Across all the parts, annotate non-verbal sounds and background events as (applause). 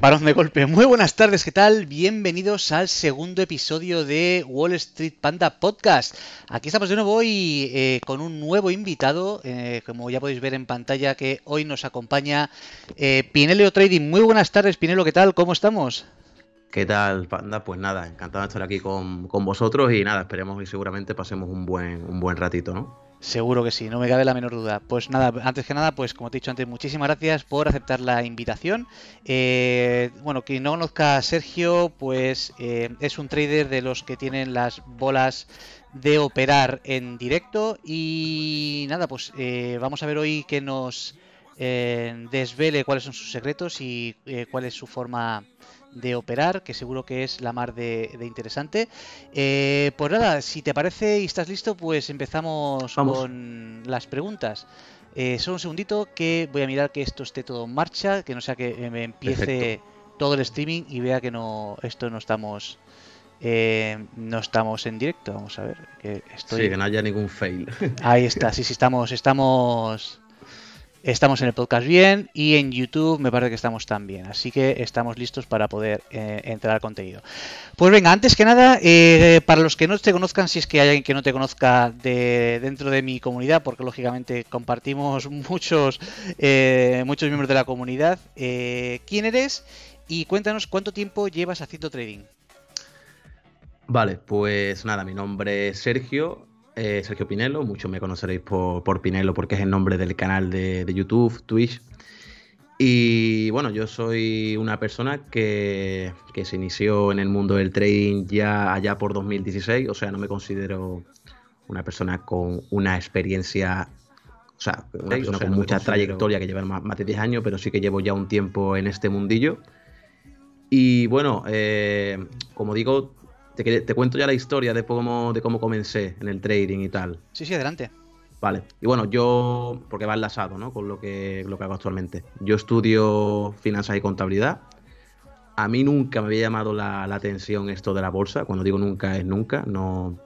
Parón de golpe. Muy buenas tardes, ¿qué tal? Bienvenidos al segundo episodio de Wall Street Panda Podcast. Aquí estamos de nuevo hoy eh, con un nuevo invitado, eh, como ya podéis ver en pantalla, que hoy nos acompaña eh, Pinelo Trading. Muy buenas tardes, Pinelo, ¿qué tal? ¿Cómo estamos? ¿Qué tal, Panda? Pues nada, encantado de estar aquí con, con vosotros y nada, esperemos y seguramente pasemos un buen, un buen ratito, ¿no? Seguro que sí, no me cabe la menor duda. Pues nada, antes que nada, pues como te he dicho antes, muchísimas gracias por aceptar la invitación. Eh, bueno, quien no conozca a Sergio, pues eh, es un trader de los que tienen las bolas de operar en directo. Y nada, pues eh, vamos a ver hoy que nos desvele cuáles son sus secretos y cuál es su forma de operar, que seguro que es la mar de, interesante. Eh, pues nada, si te parece y estás listo, pues empezamos con las preguntas. Eh, solo un segundito que voy a mirar que esto esté todo en marcha, que no sea que me empiece todo el streaming y vea que no esto no estamos eh, no estamos en directo. Vamos a ver que estoy. Sí, que no haya ningún fail. Ahí está, sí, sí estamos estamos Estamos en el podcast bien y en YouTube me parece que estamos también. Así que estamos listos para poder eh, entrar al contenido. Pues venga, antes que nada, eh, para los que no te conozcan, si es que hay alguien que no te conozca de, dentro de mi comunidad, porque lógicamente compartimos (laughs) muchos, eh, muchos miembros de la comunidad, ¿quién eres? Y cuéntanos cuánto tiempo llevas haciendo trading. Vale, pues nada, mi nombre es Sergio, eh, Sergio Pinelo, muchos me conoceréis por, por, Pinelo porque es el nombre del canal de, YouTube, Twitch. Y bueno, yo soy una persona que, se inició en el mundo del trading ya allá por 2016, o sea, no me considero una persona con una experiencia, o sea, una persona con mucha trayectoria que lleva más, de 10 años, pero sí que llevo ya un tiempo en este mundillo. Y bueno, eh, como digo, te, cuento ya la historia de cómo, de cómo comencé en el trading y tal. Sí, sí, adelante. Vale. Y bueno, yo, porque va enlazado, ¿no? Con lo que, lo que hago actualmente. Yo estudio finanzas y contabilidad. A mí nunca me había llamado la, atención esto de la bolsa. Cuando digo nunca es nunca, no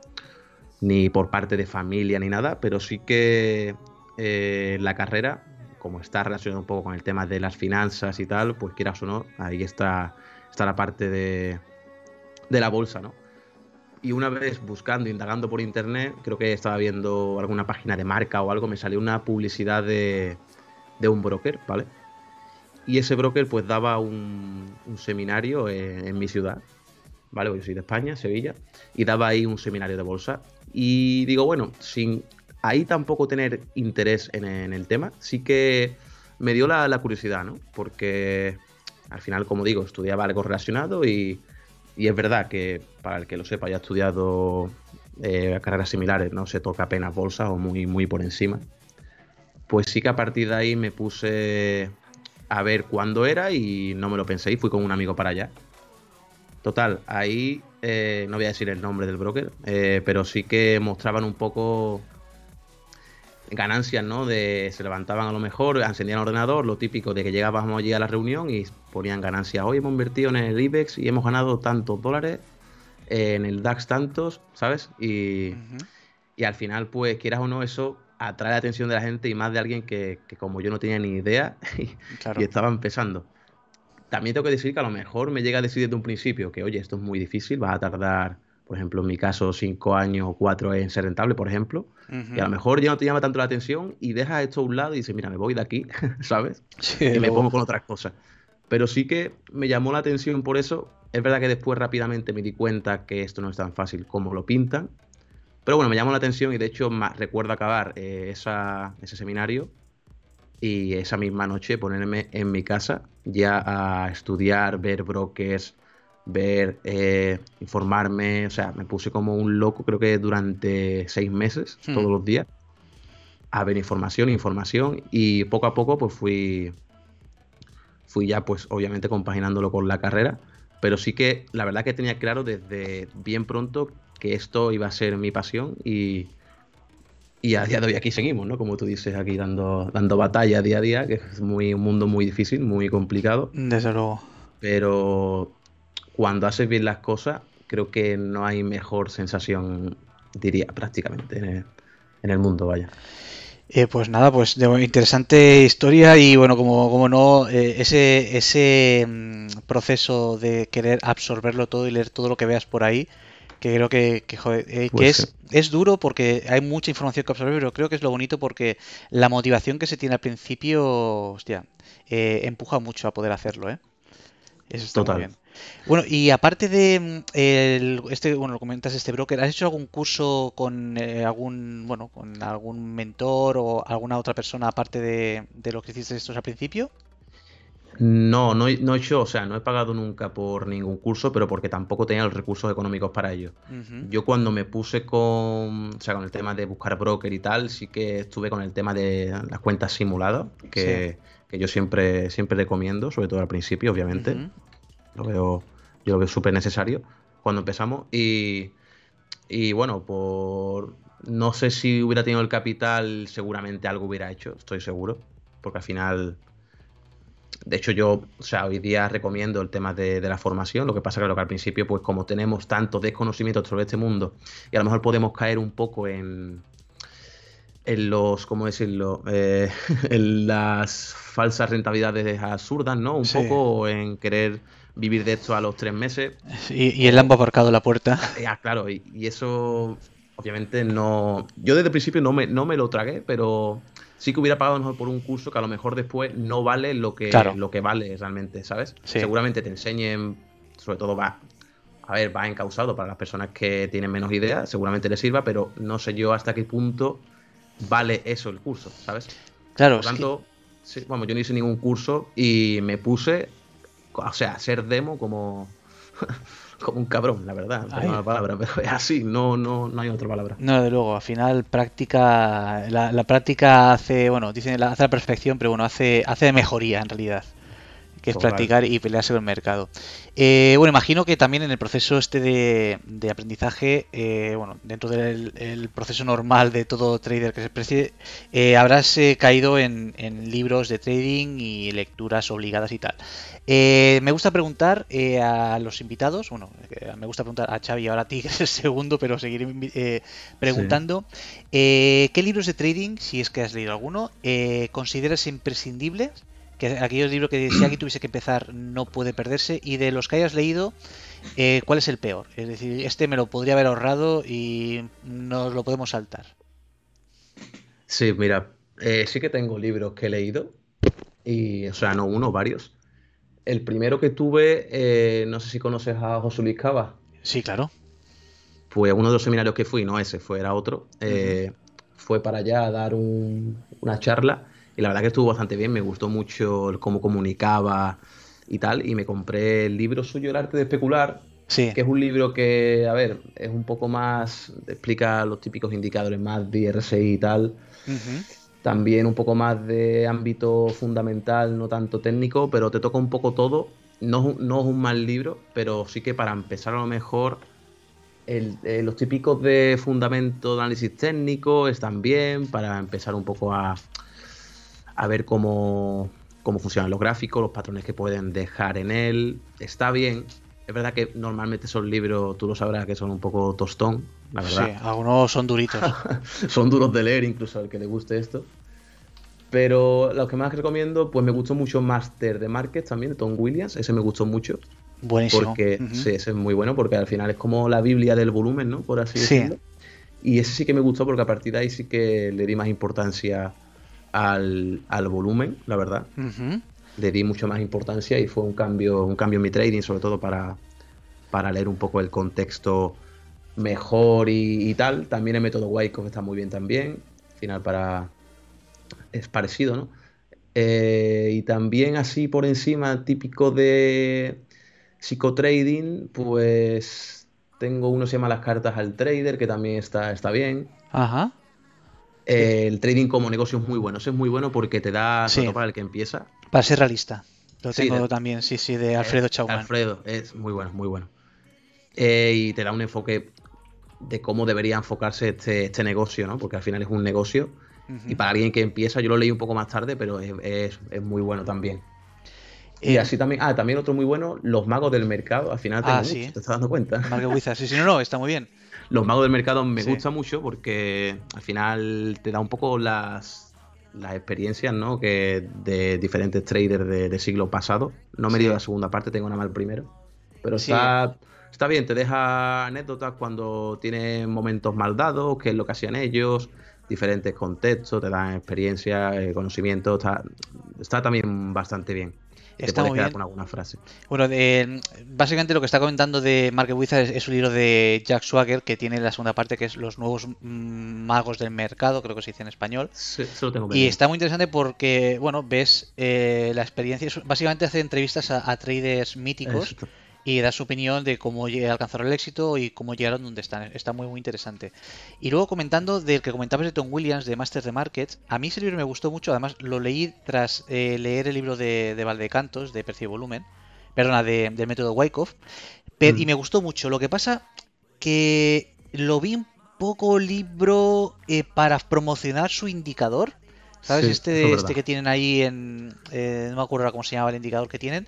ni por parte de familia ni nada, pero sí que eh, la carrera, como está relacionado un poco con el tema de las finanzas y tal, pues quieras o no, ahí está, está la parte de, de la bolsa, ¿no? Y una vez buscando, indagando por internet, creo que estaba viendo alguna página de marca o algo, me salió una publicidad de, un broker, ¿vale? Y ese broker pues daba un, seminario en, mi ciudad, ¿vale? Yo soy de España, Sevilla, y daba ahí un seminario de bolsa. Y digo, bueno, sin ahí tampoco tener interés en, el tema, sí que me dio la, la curiosidad, ¿no? Porque al final, como digo, estudiaba algo relacionado y y es verdad que, para el que lo sepa, haya estudiado eh, carreras similares, no se toca apenas bolsa o muy, muy por encima. Pues sí que a partir de ahí me puse a ver cuándo era y no me lo pensé y fui con un amigo para allá. Total, ahí eh, no voy a decir el nombre del broker, eh, pero sí que mostraban un poco ganancias, ¿no? De se levantaban a lo mejor, encendían el ordenador, lo típico de que llegábamos allí a la reunión y ponían ganancias. Hoy hemos invertido en el IBEX y hemos ganado tantos dólares, en el DAX tantos, ¿sabes? Y, y, al final, pues, quieras o no, eso atrae la atención de la gente y más de alguien que, como yo no tenía ni idea (laughs) y, y estaba empezando. También tengo que decir que a lo mejor me llega a decir desde un principio que, oye, esto es muy difícil, vas a tardar por ejemplo, en mi caso, cinco años o cuatro en ser rentable, por ejemplo, y a lo mejor ya no te llama tanto la atención y dejas esto a un lado y dices, mira, me voy de aquí, (laughs) ¿sabes? y me pongo con otras cosas. Pero sí que me llamó la atención por eso. Es verdad que después rápidamente me di cuenta que esto no es tan fácil como lo pintan. Pero bueno, me llamó la atención y de hecho recuerdo acabar eh, ese seminario y esa misma noche ponerme en mi casa ya a estudiar, ver brokers, ver, eh, informarme, o sea, me puse como un loco, creo que durante seis meses, hmm. todos los días, a ver información, información, y poco a poco pues fui, fui ya pues obviamente compaginándolo con la carrera, pero sí que la verdad que tenía claro desde bien pronto que esto iba a ser mi pasión y, y a día de hoy aquí seguimos, ¿no? Como tú dices, aquí dando, dando batalla día a día, que es muy, un mundo muy difícil, muy complicado. Desde luego. Pero cuando haces bien las cosas, creo que no hay mejor sensación, diría, prácticamente en el, mundo, vaya. Eh, pues nada, pues de, interesante historia y bueno, como, como no, eh, ese, ese mm, proceso de querer absorberlo todo y leer todo lo que veas por ahí, que creo que, que, eh, pues es, es duro porque hay mucha información que absorber, pero creo que es lo bonito porque la motivación que se tiene al principio, hostia, empuja mucho a poder hacerlo, ¿eh? Eso está Total. muy bien. Bueno, y aparte de mm, el, este, bueno, lo comentas este broker, ¿has hecho algún curso con eh, algún, bueno, con algún mentor o alguna otra persona aparte de, lo que hiciste estos al principio? No, no, no, he hecho, o sea, no he pagado nunca por ningún curso, pero porque tampoco tenía los recursos económicos para ello. Yo cuando me puse con, o sea, con el tema de buscar broker y tal, sí que estuve con el tema de las cuentas simuladas, que, que yo siempre, siempre recomiendo, sobre todo al principio, obviamente. Lo veo, yo lo veo súper necesario cuando empezamos. Y, y bueno, por no sé si hubiera tenido el capital, seguramente algo hubiera hecho, estoy seguro. Porque al final, de hecho, yo, o sea, hoy día recomiendo el tema de, la formación. Lo que pasa que, que al principio, pues como tenemos tanto desconocimiento sobre este mundo, y a lo mejor podemos caer un poco en, en los, ¿cómo decirlo? Eh, (laughs) en las falsas rentabilidades absurdas, ¿no? Un poco en querer vivir de esto a los tres meses. Y, y el Lambo ha aparcado la puerta. Ya, claro, y, eso obviamente no... Yo desde el principio no me, no me lo tragué, pero sí que hubiera pagado mejor por un curso que a lo mejor después no vale lo que, lo que vale realmente, ¿sabes? Seguramente te enseñen, sobre todo va, a ver, va encausado para las personas que tienen menos ideas, seguramente les sirva, pero no sé yo hasta qué punto vale eso el curso, ¿sabes? Claro. Por tanto, sí, bueno, yo no hice ningún curso y me puse o sea, ser demo como, (laughs) como un cabrón, la verdad. No palabra, pero es así, no, no, no hay otra palabra. No, de luego, al final práctica, la, práctica hace, bueno, dicen hace la perfección, pero bueno, hace, hace mejoría en realidad que es practicar y pelearse con el mercado. Eh, bueno, imagino que también en el proceso este de, aprendizaje, eh, bueno, dentro del proceso normal de todo trader que se precie, eh, habrás caído en, libros de trading y lecturas obligadas y tal. me gusta preguntar a los invitados, bueno, me gusta preguntar a Xavi ahora a ti, (laughs) que es el segundo, pero seguiré preguntando, ¿qué libros de trading, si es que has leído alguno, consideras imprescindibles? Que aquellos libros que si alguien tuviese que empezar no puede perderse y de los que hayas leído eh, cuál es el peor es decir este me lo podría haber ahorrado y nos lo podemos saltar. Sí mira eh, sí que tengo libros que he leído y o sea no uno varios. El primero que tuve eh, no sé si conoces a José Luis Cava. Sí claro. Fue uno de los seminarios que fui no ese fue era otro. Fue para allá a dar una charla y la verdad que estuvo bastante bien, me gustó mucho cómo comunicaba y tal, y me compré el libro suyo, El arte de especular, que es un libro que, a ver, es un poco más, explica los típicos indicadores más de RSI y tal. También un poco más de ámbito fundamental, no tanto técnico, pero te toca un poco todo. No, no es un mal libro, pero sí que para empezar a lo mejor el, eh, los típicos de fundamento de análisis técnico están bien para empezar un poco a, a ver cómo, cómo funcionan los gráficos, los patrones que pueden dejar en él. Está bien. Es verdad que normalmente son libros, tú lo sabrás, que son un poco tostón, la verdad. Sí, algunos son duritos. (laughs) son duros de leer, incluso al que le guste esto. Pero los que más recomiendo, pues me gustó mucho Master de Market también, de Tom Williams. Ese me gustó mucho. Buenísimo. Porque, sí, ese es muy bueno, porque al final es como la Biblia del volumen, ¿no? Por así decirlo. Y ese sí que me gustó porque a partir de ahí sí que le di más importancia al, volumen, la verdad. Le di mucho más importancia y fue un cambio, un cambio en mi trading, sobre todo para, para leer un poco el contexto mejor y, tal. También el método Wyckoff está muy bien también. Al final para... es parecido, ¿no? Eh, y también así por encima, típico de psicotrading, pues tengo uno que se llama Las cartas al trader, que también está, está bien. Ajá el trading como negocio es muy bueno. Eso es muy bueno porque te da, para el que empieza. Para ser realista. Lo tengo también, sí, sí, de Alfredo eh, Chauman. Alfredo, es muy bueno, muy bueno. Eh, y te da un enfoque de cómo debería enfocarse este, este negocio, ¿no? Porque al final es un negocio. Y para alguien que empieza, yo lo leí un poco más tarde, pero es, muy bueno también. Y eh, así también, ah, también otro muy bueno, Los Magos del Mercado. Al final ah, sí. te estás dando cuenta. Marco sí, sí, no, no, está muy bien. Los magos del mercado me gusta mucho porque al final te da un poco las, las experiencias ¿no? que de diferentes traders de, siglo pasado. No me dio la segunda parte, tengo nada más el primero. Pero está, está bien, te deja anécdotas cuando tienes momentos mal dados, qué es lo que hacían ellos, diferentes contextos, te dan experiencia, eh, conocimiento, está, está también bastante bien. Está muy bien. con alguna frase. Bueno, básicamente lo que está comentando de Market Wizard es, un libro de Jack Swagger que tiene la segunda parte que es Los nuevos mm, magos del mercado, creo que se dice en español. Sí, eso lo tengo y está muy interesante porque, bueno, ves eh, la experiencia. Básicamente hace entrevistas a, traders míticos y da su opinión de cómo alcanzaron el éxito y cómo llegaron donde están. Está muy, muy interesante. Y luego comentando del que comentabas de Tom Williams, de Masters de Markets, a mí ese libro me gustó mucho, además lo leí tras eh, leer el libro de, de Valdecantos, de y Volumen, perdona, de, del método Wyckoff, mm. y me gustó mucho. Lo que pasa que lo vi un poco libro eh, para promocionar su indicador ¿Sabes? este, este que tienen ahí en. Eh, no me acuerdo cómo se llamaba el indicador que tienen.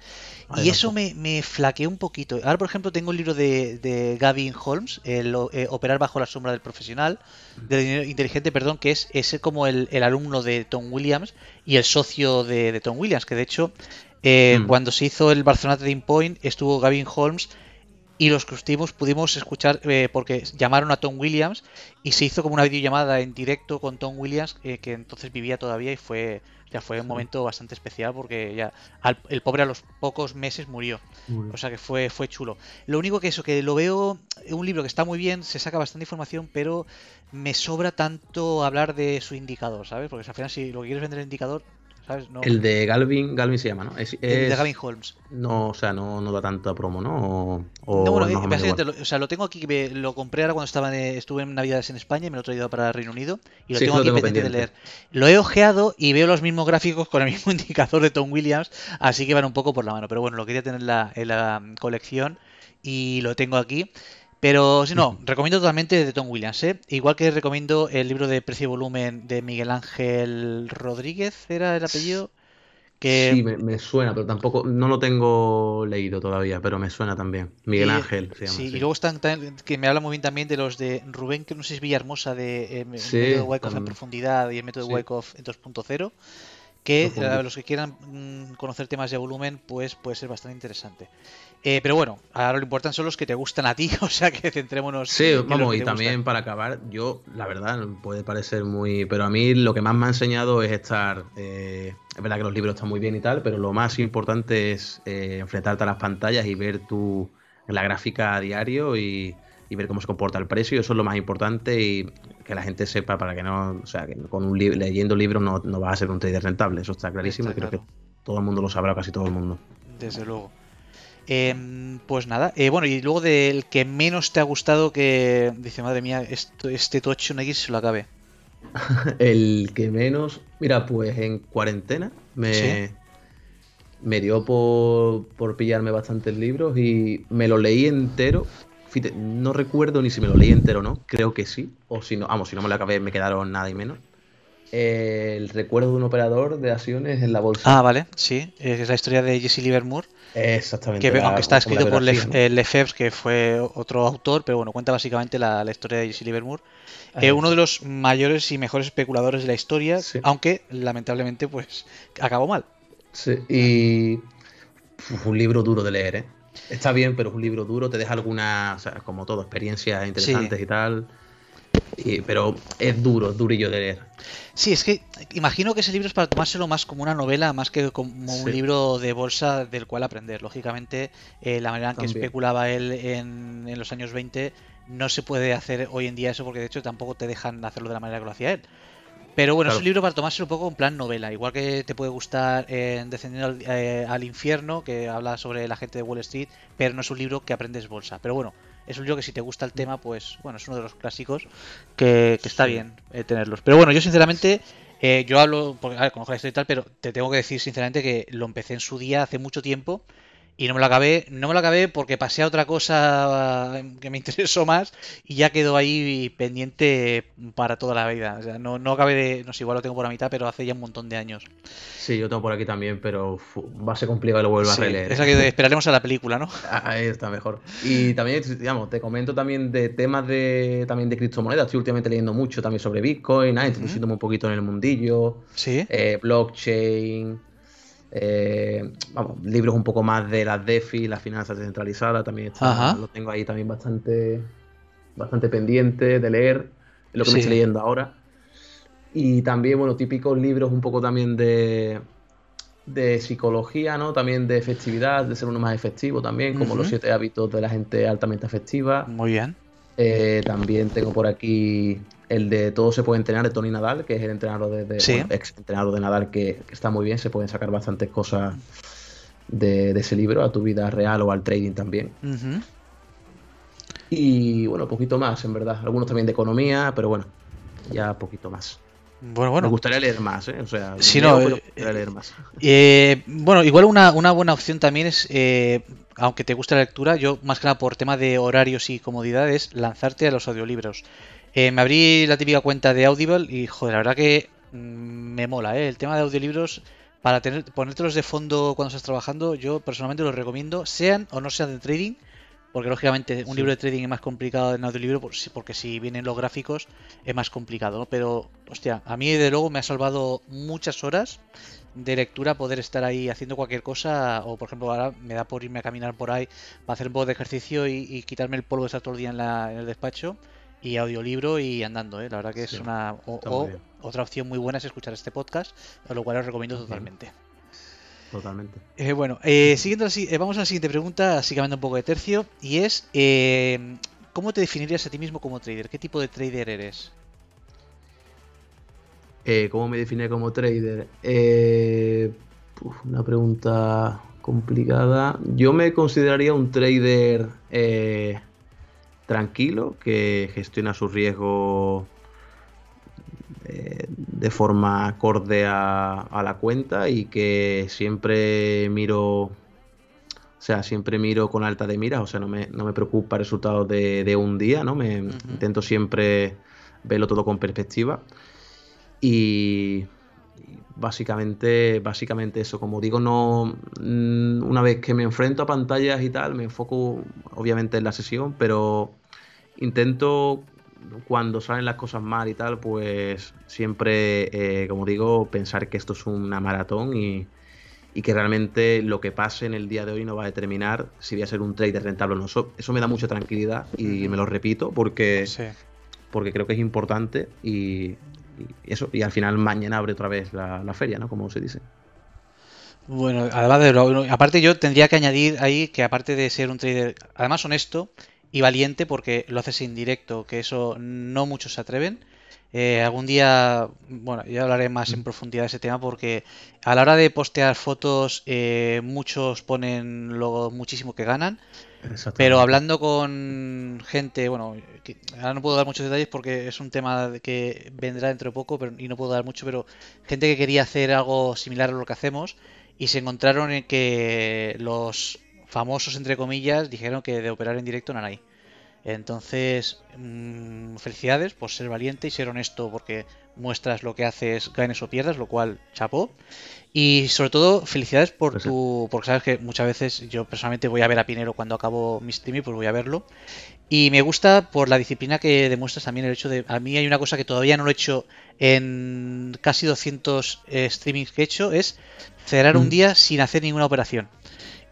y eso me, me, flaqueó un poquito. Ahora, por ejemplo, tengo el libro de, de Gavin Holmes, el eh, Operar bajo la sombra del profesional, del dinero inteligente, perdón, que es ese como el, el, alumno de Tom Williams y el socio de, Tom Williams, que de hecho. Eh, mm. Cuando se hizo el Barcelona Trading Point, estuvo Gavin Holmes y los que estuvimos pudimos escuchar eh, porque llamaron a Tom Williams y se hizo como una videollamada en directo con Tom Williams eh, que entonces vivía todavía y fue ya fue un momento bastante especial porque ya el pobre a los pocos meses murió. O sea que fue fue chulo. Lo único que eso que lo veo un libro que está muy bien se saca bastante información pero me sobra tanto hablar de su indicador sabes porque al final si lo que quieres vender el indicador el de Galvin, Galvin se llama, ¿no? el de Gavin Holmes. No, o sea, no, no da tanta promo, ¿no? O, no, bueno, eh, lo, o sea, lo tengo aquí, lo compré ahora cuando estaba estuve en Navidades en España y me lo he traído para Reino Unido y lo tengo aquí pendiente, de leer. Lo he ojeado y veo los mismos gráficos con el mismo (laughs) indicador de Tom Williams, así que van un poco por la mano. Pero bueno, lo quería tener en la colección y lo tengo aquí. Pero si no, (laughs) recomiendo totalmente de Tom Williams, ¿eh? Igual que recomiendo el libro de precio y volumen de Miguel Ángel Rodríguez, ¿era el apellido? Que... Sí, me, suena, pero tampoco, no lo tengo leído todavía, pero me suena también. Miguel Ángel se llama. Sí, y luego están, que me habla muy bien también de los de Rubén, que no sé si es Villahermosa, de eh, método Wyckoff en profundidad y el método sí. Wyckoff en 2.0 que eh, los que quieran mm, conocer temas de volumen, pues puede ser bastante interesante. Eh, pero bueno, ahora lo importante son los que te gustan a ti, (laughs) o sea que centrémonos. Sí, vamos, y también para acabar, yo, la verdad, puede parecer muy. Pero a mí lo que más me ha enseñado es estar. Eh, es verdad que los libros están muy bien y tal, pero lo más importante es enfrentarte a las pantallas y ver tu, la gráfica a diario y, y ver cómo se comporta el precio. Eso es lo más importante y que la gente sepa para que no, o sea, que con un leyendo libros no, no vas a ser un trader rentable. Eso está clarísimo y creo que todo el mundo lo sabrá, casi todo el mundo. Desde luego. Em, pues nada, eh, bueno, y luego del que menos te ha gustado que dice, madre mía, esto, este Tocho X se lo acabe. (laughs) el que menos, mira, pues en cuarentena me, me dio por, por pillarme bastantes libros y me lo leí entero no recuerdo ni si me lo leí entero o no, creo que sí, o si no, vamos, si no me lo acabé me quedaron nada y menos. El recuerdo de un operador de acciones en la bolsa. Ah, vale, sí, es la historia de Jesse Livermore. Exactamente. Que, aunque está escrito por eh, Lefebvre, que fue otro autor, pero bueno, cuenta básicamente la, historia de Jesse Livermore. Eh, uno de los mayores y mejores especuladores de la historia, aunque lamentablemente pues acabó mal. Sí, y un libro duro de leer, ¿eh? Está bien, pero es un libro duro, te deja algunas, como todo, experiencias interesantes y tal. Pero es duro, es durillo de leer. Sí, es que imagino que ese libro es para tomárselo más como una novela, más que como un libro de bolsa del cual aprender. Lógicamente, eh, la manera en que especulaba él en, en, los años 20 no se puede hacer hoy en día eso porque de hecho tampoco te dejan hacerlo de la manera que lo hacía él. Pero bueno, es un libro para tomárselo un poco en plan novela. Igual que te puede gustar en Descendiendo eh, al, infierno, que habla sobre la gente de Wall Street, pero no es un libro que aprendes bolsa. Pero bueno, es un libro que si te gusta el tema, pues bueno, es uno de los clásicos que, está bien eh, tenerlos. Pero bueno, yo sinceramente, eh, yo hablo, porque a ver, conozco la historia y tal, pero te tengo que decir sinceramente que lo empecé en su día hace mucho tiempo y no me lo acabé, no me lo acabé porque pasé a otra cosa eh, que me (laughs) interesó más y ya quedó ahí pendiente para toda la vida. O sea, no, no acabé de, no sé, igual lo tengo por la mitad, pero hace ya un montón de años. Sí, yo tengo por aquí también, pero va a ser complicado que lo vuelva a releer. Esa que esperaremos a la película, ¿no? (laughs) Ah, ahí está mejor. Y también, digamos, te comento también de temas de también de criptomonedas. Estoy últimamente leyendo mucho también sobre Bitcoin, ah, introduciéndome un poquito en el mundillo. Sí. Eh, blockchain. Eh, vamos, libros un poco más de las DeFi, las finanzas descentralizadas, también está, lo tengo ahí también bastante, bastante pendiente de leer, es lo que me estoy leyendo ahora. Y también, bueno, típicos libros un poco también de, de psicología, ¿no? También de efectividad, de ser uno más efectivo también, como los siete hábitos de la gente altamente efectiva. Muy bien. Eh, también tengo por aquí el de Todo se puede entrenar de Tony Nadal, que es el entrenador de, ex entrenador de Nadal, que, está muy bien, se pueden sacar bastantes cosas de, ese libro a tu vida real o al trading también. Y bueno, poquito más, en verdad. Algunos también de economía, pero bueno, ya poquito más. Bueno, bueno. Me gustaría leer más, ¿eh? O sea, si no, eh, leer más. Eh, bueno, igual una, una, buena opción también es, eh, aunque te guste la lectura, yo más que nada por tema de horarios y comodidades, lanzarte a los audiolibros. Eh, me abrí la típica cuenta de Audible y, joder, la verdad que mm, me mola, ¿eh? El tema de audiolibros, para tener, ponértelos de fondo cuando estás trabajando, yo personalmente los recomiendo, sean o no sean de trading, porque lógicamente un libro de trading es más complicado en audiolibro porque si vienen los gráficos es más complicado, ¿no? Pero, hostia, a mí de luego me ha salvado muchas horas de lectura poder estar ahí haciendo cualquier cosa o por ejemplo ahora me da por irme a caminar por ahí para hacer un poco de ejercicio y, quitarme el polvo de estar todo el día en, en el despacho y audiolibro y andando, ¿eh? La verdad que es una... O, otra opción muy buena es escuchar este podcast, a lo cual os recomiendo totalmente. Totalmente. Eh, bueno, eh, siguiendo así, eh, vamos a la siguiente pregunta, así cambiando un poco de tercio, y es, eh, ¿cómo te definirías a ti mismo como trader? ¿Qué tipo de trader eres? ¿Cómo me definiría como trader? una pregunta complicada. Yo me consideraría un trader tranquilo, que gestiona su riesgo eh, de forma acorde a, la cuenta y que siempre miro, o sea, siempre miro con alta de miras, o sea, no me, no me preocupa el resultado de, un día, ¿no? Me intento siempre verlo todo con perspectiva. Y, básicamente, básicamente eso. Como digo, no mm, una vez que me enfrento a pantallas y tal, me enfoco obviamente en la sesión, pero intento cuando salen las cosas mal y tal, pues siempre, eh, como digo, pensar que esto es una maratón y, que realmente lo que pase en el día de hoy no va a determinar si voy a ser un trader rentable o no. Eso, me da mucha tranquilidad y me lo repito porque, porque creo que es importante y, eso. Y al final mañana abre otra vez la, feria, ¿no? Como se dice. Bueno, además de aparte yo tendría que añadir ahí que aparte de ser un trader, además honesto, y valiente porque lo haces en directo, que eso no muchos se atreven. Eh, algún día, bueno, ya hablaré más en mm. profundidad de ese tema porque a la hora de postear fotos eh, muchos ponen lo muchísimo que ganan. Pero hablando con gente, bueno, ahora no puedo dar muchos detalles porque es un tema que vendrá dentro de poco pero, y no puedo dar mucho, pero gente que quería hacer algo similar a lo que hacemos y se encontraron en que los famosos, entre comillas, dijeron que de operar en directo no hay. Entonces, mm, felicidades por ser valiente y ser honesto porque muestras lo que haces, ganes o pierdas, lo cual chapó. Y sobre todo, felicidades por tu. Porque sabes que muchas veces yo personalmente voy a ver a Pinero cuando acabo mi streaming, pues voy a verlo. Y me gusta por la disciplina que demuestras también el hecho de. A mí hay una cosa que todavía no lo he hecho en casi 200 eh, streamings que he hecho: es cerrar un mm. día sin hacer ninguna operación.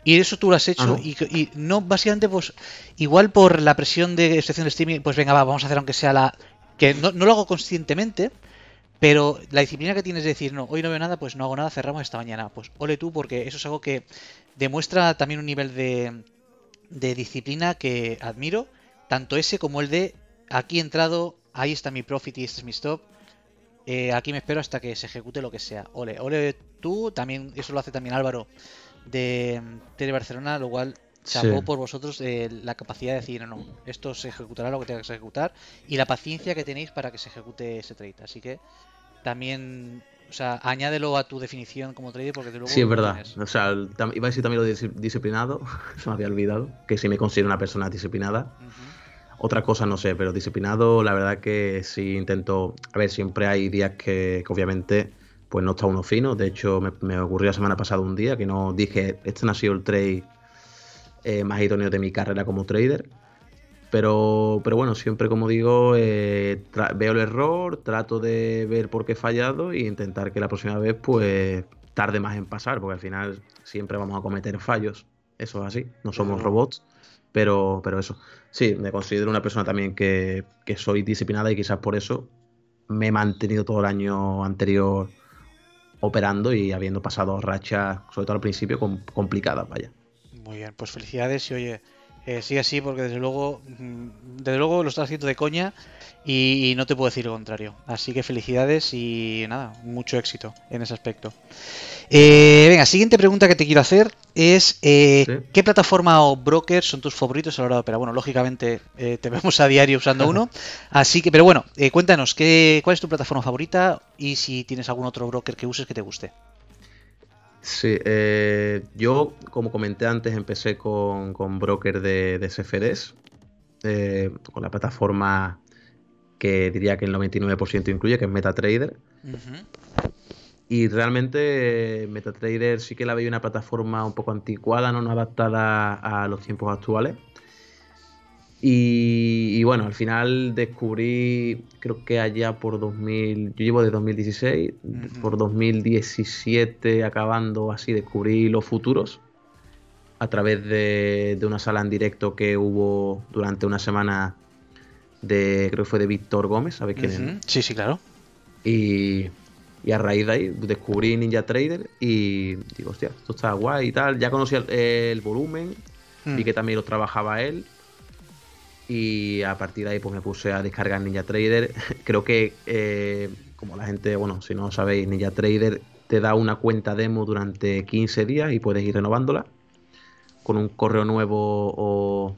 Y eso tú lo has hecho ah, y, no básicamente pues igual por la presión de sección de streaming pues venga va, vamos a hacer aunque sea la que no, lo hago conscientemente pero la disciplina que tienes de decir no hoy no veo nada pues no hago nada cerramos esta mañana pues ole tú porque eso es algo que demuestra también un nivel de, de disciplina que admiro tanto ese como el de aquí he entrado ahí está mi profit y este es mi stop eh, aquí me espero hasta que se ejecute lo que sea ole ole tú también eso lo hace también Álvaro de Tele Barcelona, lo cual chapó por vosotros eh, la capacidad de decir, no, no, esto se ejecutará lo que tenga que ejecutar y la paciencia que tenéis para que se ejecute ese trade. Así que también O sea, añádelo a tu definición como trader porque luego. Sí, es verdad. O sea, iba a decir también lo de disciplinado, (laughs) se me había olvidado, que si me considero una persona disciplinada. Otra cosa no sé, pero disciplinado, la verdad que sí intento. A ver, siempre hay días que, obviamente pues no está uno fino. De hecho, me, ocurrió la semana pasada un día que no dije, este no ha sido el trade eh, más idóneo de mi carrera como trader. Pero, pero bueno, siempre como digo, eh, veo el error, trato de ver por qué he fallado e intentar que la próxima vez pues tarde más en pasar, porque al final siempre vamos a cometer fallos. Eso es así, no somos robots, pero, pero eso. Sí, me considero una persona también que, que soy disciplinada y quizás por eso me he mantenido todo el año anterior operando y habiendo pasado rachas, sobre todo al principio, complicadas, vaya. Muy bien, pues felicidades y oye, eh, sigue así porque desde luego, mm, desde luego lo estás haciendo de coña y, no te puedo decir lo contrario. Así que felicidades y nada, mucho éxito en ese aspecto. Eh, venga, siguiente pregunta que te quiero hacer es eh, ¿qué plataforma o broker son tus favoritos a la hora de operar? Bueno, lógicamente te vemos a diario usando uno, (laughs) así que, pero bueno, cuéntanos, ¿qué, ¿cuál es tu plataforma favorita y si tienes algún otro broker que uses que te guste? Sí, eh, yo, como comenté antes, empecé con, broker de, de CFDs, eh, con la plataforma que diría que el 99% incluye, que es MetaTrader. Y realmente MetaTrader sí que la veía una plataforma un poco anticuada, no adaptada a los tiempos actuales. Y, bueno, al final descubrí, creo que allá por 2000, yo llevo de 2016, por 2017 acabando así, descubrí los futuros a través de, una sala en directo que hubo durante una semana de, creo que fue de Víctor Gómez, ¿sabes quién es? Sí, sí, claro. Y, a raíz de ahí descubrí Ninja Trader y digo, hostia, esto está guay y tal. Ya conocía el, volumen, vi mm. que también lo trabajaba él y a partir de ahí pues me puse a descargar Ninja Trader. (laughs) Creo que, eh, como la gente, bueno, si no sabéis, Ninja Trader te da una cuenta demo durante 15 días y puedes ir renovándola con un correo nuevo o...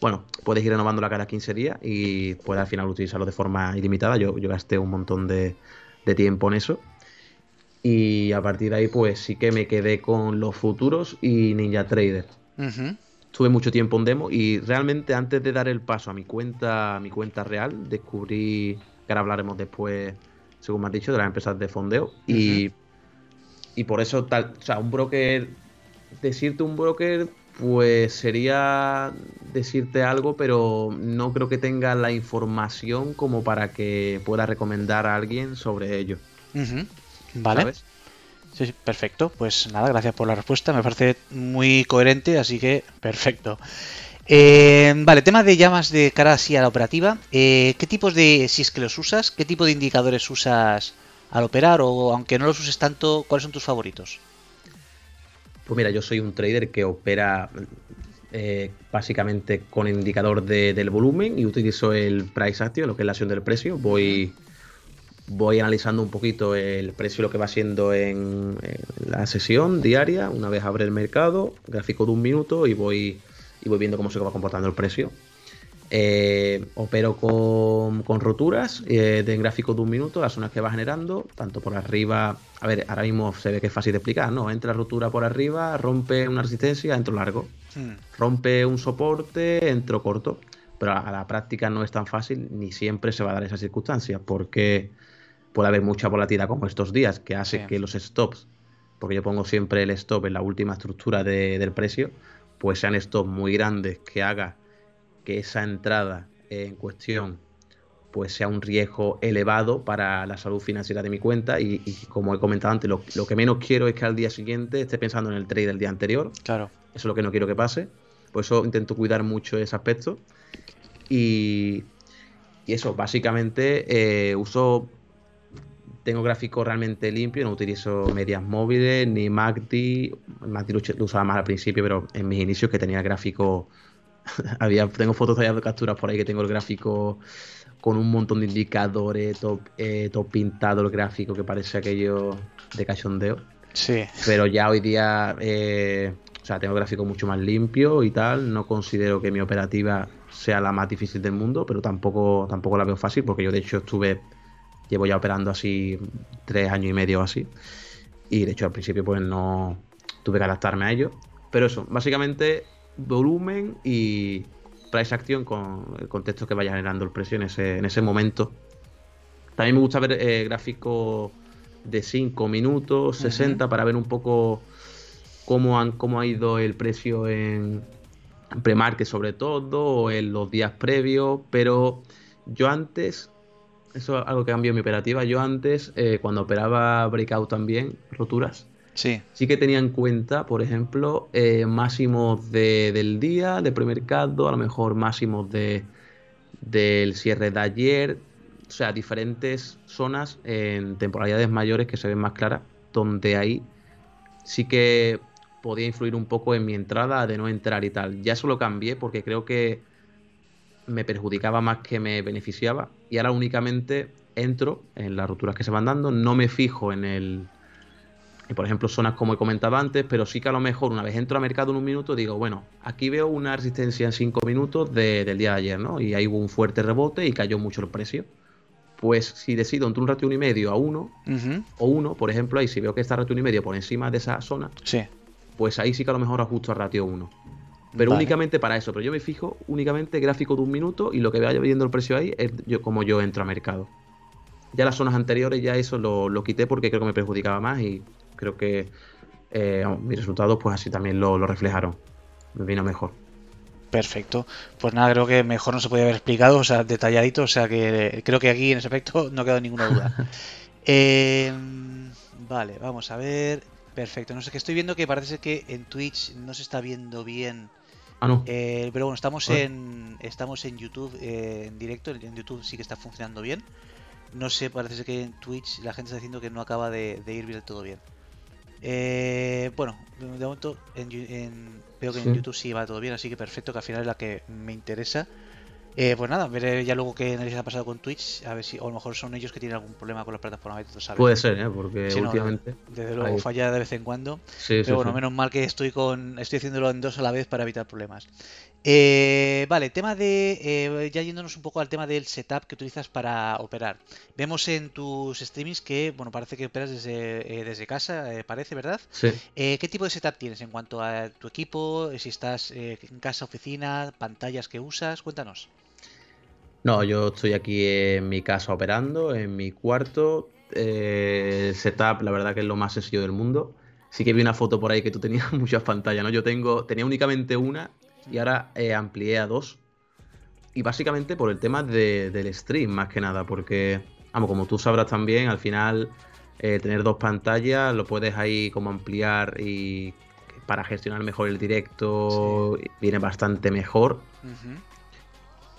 Bueno, puedes ir renovándola cada 15 días y puedes al final utilizarlo de forma ilimitada. Yo, yo gasté un montón de, tiempo en eso. Y a partir de ahí, pues sí que me quedé con los futuros y Ninja Trader. Tuve mucho tiempo en demo y realmente antes de dar el paso a mi cuenta, a mi cuenta real, descubrí, que ahora hablaremos después, según me has dicho, de las empresas de fondeo. y, y por eso tal, o sea, un broker, decirte un broker, pues sería decirte algo, pero no creo que tenga la información como para que pueda recomendar a alguien sobre ello. Vale. Sí, perfecto. Pues nada, gracias por la respuesta. Me parece muy coherente, así que perfecto. Eh, vale, tema de llamas de cara así a la operativa. Eh, ¿Qué tipos de, si es que los usas, qué tipo de indicadores usas al operar o aunque no los uses tanto, cuáles son tus favoritos? Pues mira, yo soy un trader que opera eh, básicamente con indicador del volumen y utilizo el price action, lo que es la acción del precio. Voy voy analizando un poquito el precio, lo que va siendo en, la sesión diaria, una vez abre el mercado, gráfico de un minuto y voy, y voy viendo cómo se va comportando el precio. Eh, opero con, con roturas eh, de gráfico de un minuto, las zonas que va generando, tanto por arriba, a ver, ahora mismo se ve que es fácil de explicar, ¿no? Entra rotura por arriba, rompe una resistencia, entro largo, hmm. rompe un soporte, entro corto, pero a la práctica no es tan fácil ni siempre se va a dar esa circunstancia, porque puede haber mucha volatilidad como estos días, que hace que los stops, porque yo pongo siempre el stop en la última estructura del precio, pues sean stops muy grandes que haga que esa entrada en cuestión pues sea un riesgo elevado para la salud financiera de mi cuenta y, como he comentado antes, lo, que menos quiero es que al día siguiente esté pensando en el trade del día anterior. Claro. Eso es lo que no quiero que pase. Por eso intento cuidar mucho ese aspecto. Y, y eso, básicamente eh, uso tengo gráfico realmente limpio, no utilizo medias móviles ni MACD. MACD lo usaba más al principio, pero en mis inicios que tenía gráfico, (laughs) había, tengo fotos todavía de capturas por ahí que tengo el gráfico con un montón de indicadores, todo, eh, pintado el gráfico que parece aquello de cachondeo. Sí. Pero ya hoy día, eh, o sea, tengo gráfico mucho más limpio y tal. No considero que mi operativa sea la más difícil del mundo, pero tampoco, tampoco la veo fácil porque yo de hecho estuve llevo ya operando así tres años y medio o así. Y de hecho al principio pues no tuve que adaptarme a ello. Pero eso, básicamente volumen y price action con el contexto que vaya generando el precio en ese, en ese momento. También me gusta ver eh, gráficos de 5 minutos, 60, para ver un poco cómo, han, cómo ha ido el precio en, pre-market sobre todo, o en los días previos, pero yo antes, eso es algo que cambió en mi operativa, yo antes, eh, cuando operaba breakout también, roturas, sí, sí que tenía en cuenta, por ejemplo, eh, máximos de, del día, de premercado, a lo mejor máximos de, del cierre de ayer, o sea, diferentes zonas en temporalidades mayores que se ven más claras, donde ahí sí que podía influir un poco en mi entrada de no entrar y tal. Ya eso lo cambié porque creo que me perjudicaba más que me beneficiaba y ahora únicamente entro en las rupturas que se van dando, no me fijo en el por ejemplo zonas como he comentado antes, pero sí que a lo mejor una vez entro al mercado en un minuto digo, bueno, aquí veo una resistencia en 5 minutos del día de ayer, ¿no? Y ahí hubo un fuerte rebote y cayó mucho el precio. Pues si decido entre un ratio y medio a uno, o uno, por ejemplo, ahí si veo que está ratio y medio por encima de esa zona, sí pues ahí sí que a lo mejor ajusto a ratio 1. Pero únicamente para eso. Pero yo me fijo únicamente gráfico de un minuto y lo que vaya viendo el precio ahí es yo, como yo entro a mercado. Ya las zonas anteriores ya eso lo, quité porque creo que me perjudicaba más y creo que eh, mis resultados pues así también lo, reflejaron. Me vino mejor. Perfecto. Pues nada, creo que mejor no se podía haber explicado, o sea, detalladito, o sea que creo que aquí en ese aspecto no ha quedado ninguna duda. (laughs) Eh, vale, vamos a ver. Perfecto, no sé, que estoy viendo que parece que en Twitch no se está viendo bien. Ah, no. Eh, pero bueno, estamos en estamos en YouTube eh, en directo, en YouTube sí que está funcionando bien. No sé, parece que en Twitch la gente está diciendo que no acaba de, ir bien todo bien. Eh, bueno, de momento en, veo que en YouTube sí va todo bien, así que perfecto, que al final es la que me interesa. Eh, pues nada, veré ya luego qué les ha pasado con Twitch, a ver si, o a lo mejor son ellos que tienen algún problema con la plataforma. Puede ser, ¿eh? porque últimamente. desde luego falla de vez en cuando. pero bueno, menos mal que estoy con estoy haciéndolo en dos a la vez para evitar problemas. Eh, vale, tema de. Eh, ya yéndonos un poco al tema del setup que utilizas para operar. Vemos en tus streamings que, bueno, parece que operas desde, eh, desde casa, parece, ¿verdad? Sí. ¿Qué tipo de setup tienes en cuanto a tu equipo? Si estás en casa, oficina, pantallas que usas, cuéntanos. No, yo estoy aquí en mi casa operando, en mi cuarto. el setup, la verdad que es lo más sencillo del mundo. Sí que vi una foto por ahí que tú tenías (laughs) muchas pantallas, ¿no? Yo tengo, tenía únicamente una y ahora eh, amplié a dos. Y básicamente por el tema del stream, más que nada, porque, vamos, como tú sabrás también, al final eh, tener dos pantallas lo puedes ahí como ampliar y para gestionar mejor el directo viene bastante mejor.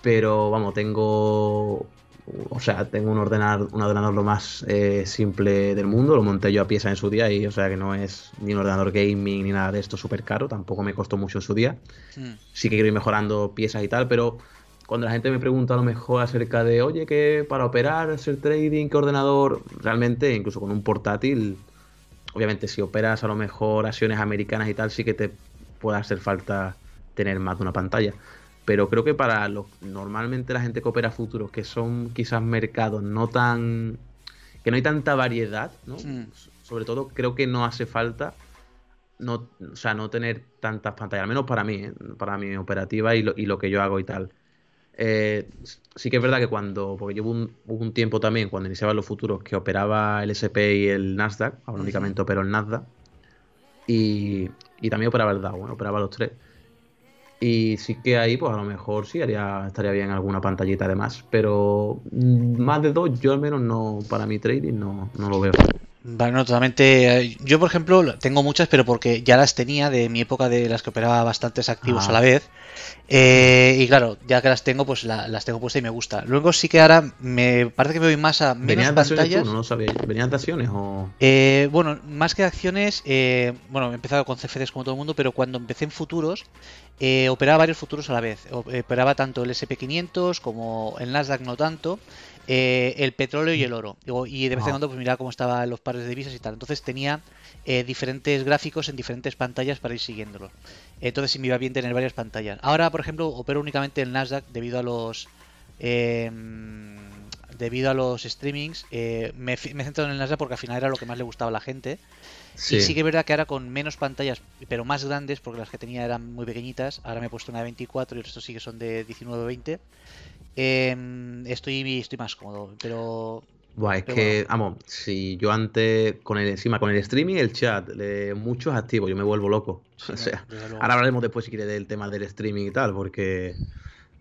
Pero vamos, tengo o sea, tengo un ordenador, un ordenador lo más eh, simple del mundo, lo monté yo a pieza en su día y o sea que no es ni un ordenador gaming ni nada de esto súper caro, tampoco me costó mucho en su día. Hmm. Sí que quiero ir mejorando piezas y tal, pero cuando la gente me pregunta a lo mejor acerca de, oye, que para operar, hacer trading, qué ordenador, realmente incluso con un portátil, obviamente si operas a lo mejor acciones americanas y tal, sí que te puede hacer falta tener más de una pantalla pero creo que para los normalmente la gente que opera futuros, que son quizás mercados no tan que no hay tanta variedad, ¿no? Hmm. Sobre todo creo que no hace falta no, o sea, no tener tantas pantallas, al menos para mí, ¿eh? para mi operativa y lo, y lo, que yo hago y tal. Eh, sí que es verdad que cuando, porque llevo un, un, tiempo también, cuando iniciaba los futuros, que operaba el SP y el Nasdaq, ahora únicamente opero el Nasdaq, y, y también operaba el Dow, bueno, operaba los tres. Y sí que ahí, pues a lo mejor sí haría, estaría bien alguna pantallita de más. Pero mm, más de dos, yo al menos no, para mi trading no, no lo veo. Vale, no, totalmente. Eh, yo, por ejemplo, tengo muchas, pero porque ya las tenía de mi época de las que operaba bastantes activos a la vez. Eh, y claro, ya que las tengo, pues las tengo puestas y me gusta. Luego sí que ahora me parece que me voy más a menos ¿Venían pantallas. no sabía. ¿Venían de acciones o...? Eh, bueno, más que de acciones, bueno, he empezado con CFDs como todo el mundo, pero cuando empecé en futuros, operaba varios futuros a la vez. Operaba tanto el SP500 como el Nasdaq no tanto. Eh, el petróleo y el oro. Y de vez en cuando pues miraba cómo estaban los pares de divisas y tal. Entonces tenía eh, diferentes gráficos en diferentes pantallas para ir siguiéndolo. Entonces sí me iba bien tener varias pantallas. Ahora, por ejemplo, opero únicamente el Nasdaq debido a los... Em, debido a los streamings, eh, me, me he centrado en el Nasdaq porque al final era lo que más le gustaba a la gente. Y sí que es verdad que ahora con menos pantallas, pero más grandes, porque las que tenía eran muy pequeñitas, ahora me he puesto una de 24 y el resto sí que son de 19 o 20. Estoy, estoy más cómodo, pero Buah, es que, vamos, si yo antes, con el, encima, con el streaming, el chat, muchos activos, yo me vuelvo loco. (laughs) o sea, ahora hablaremos después, si quieres, del tema del streaming y tal, porque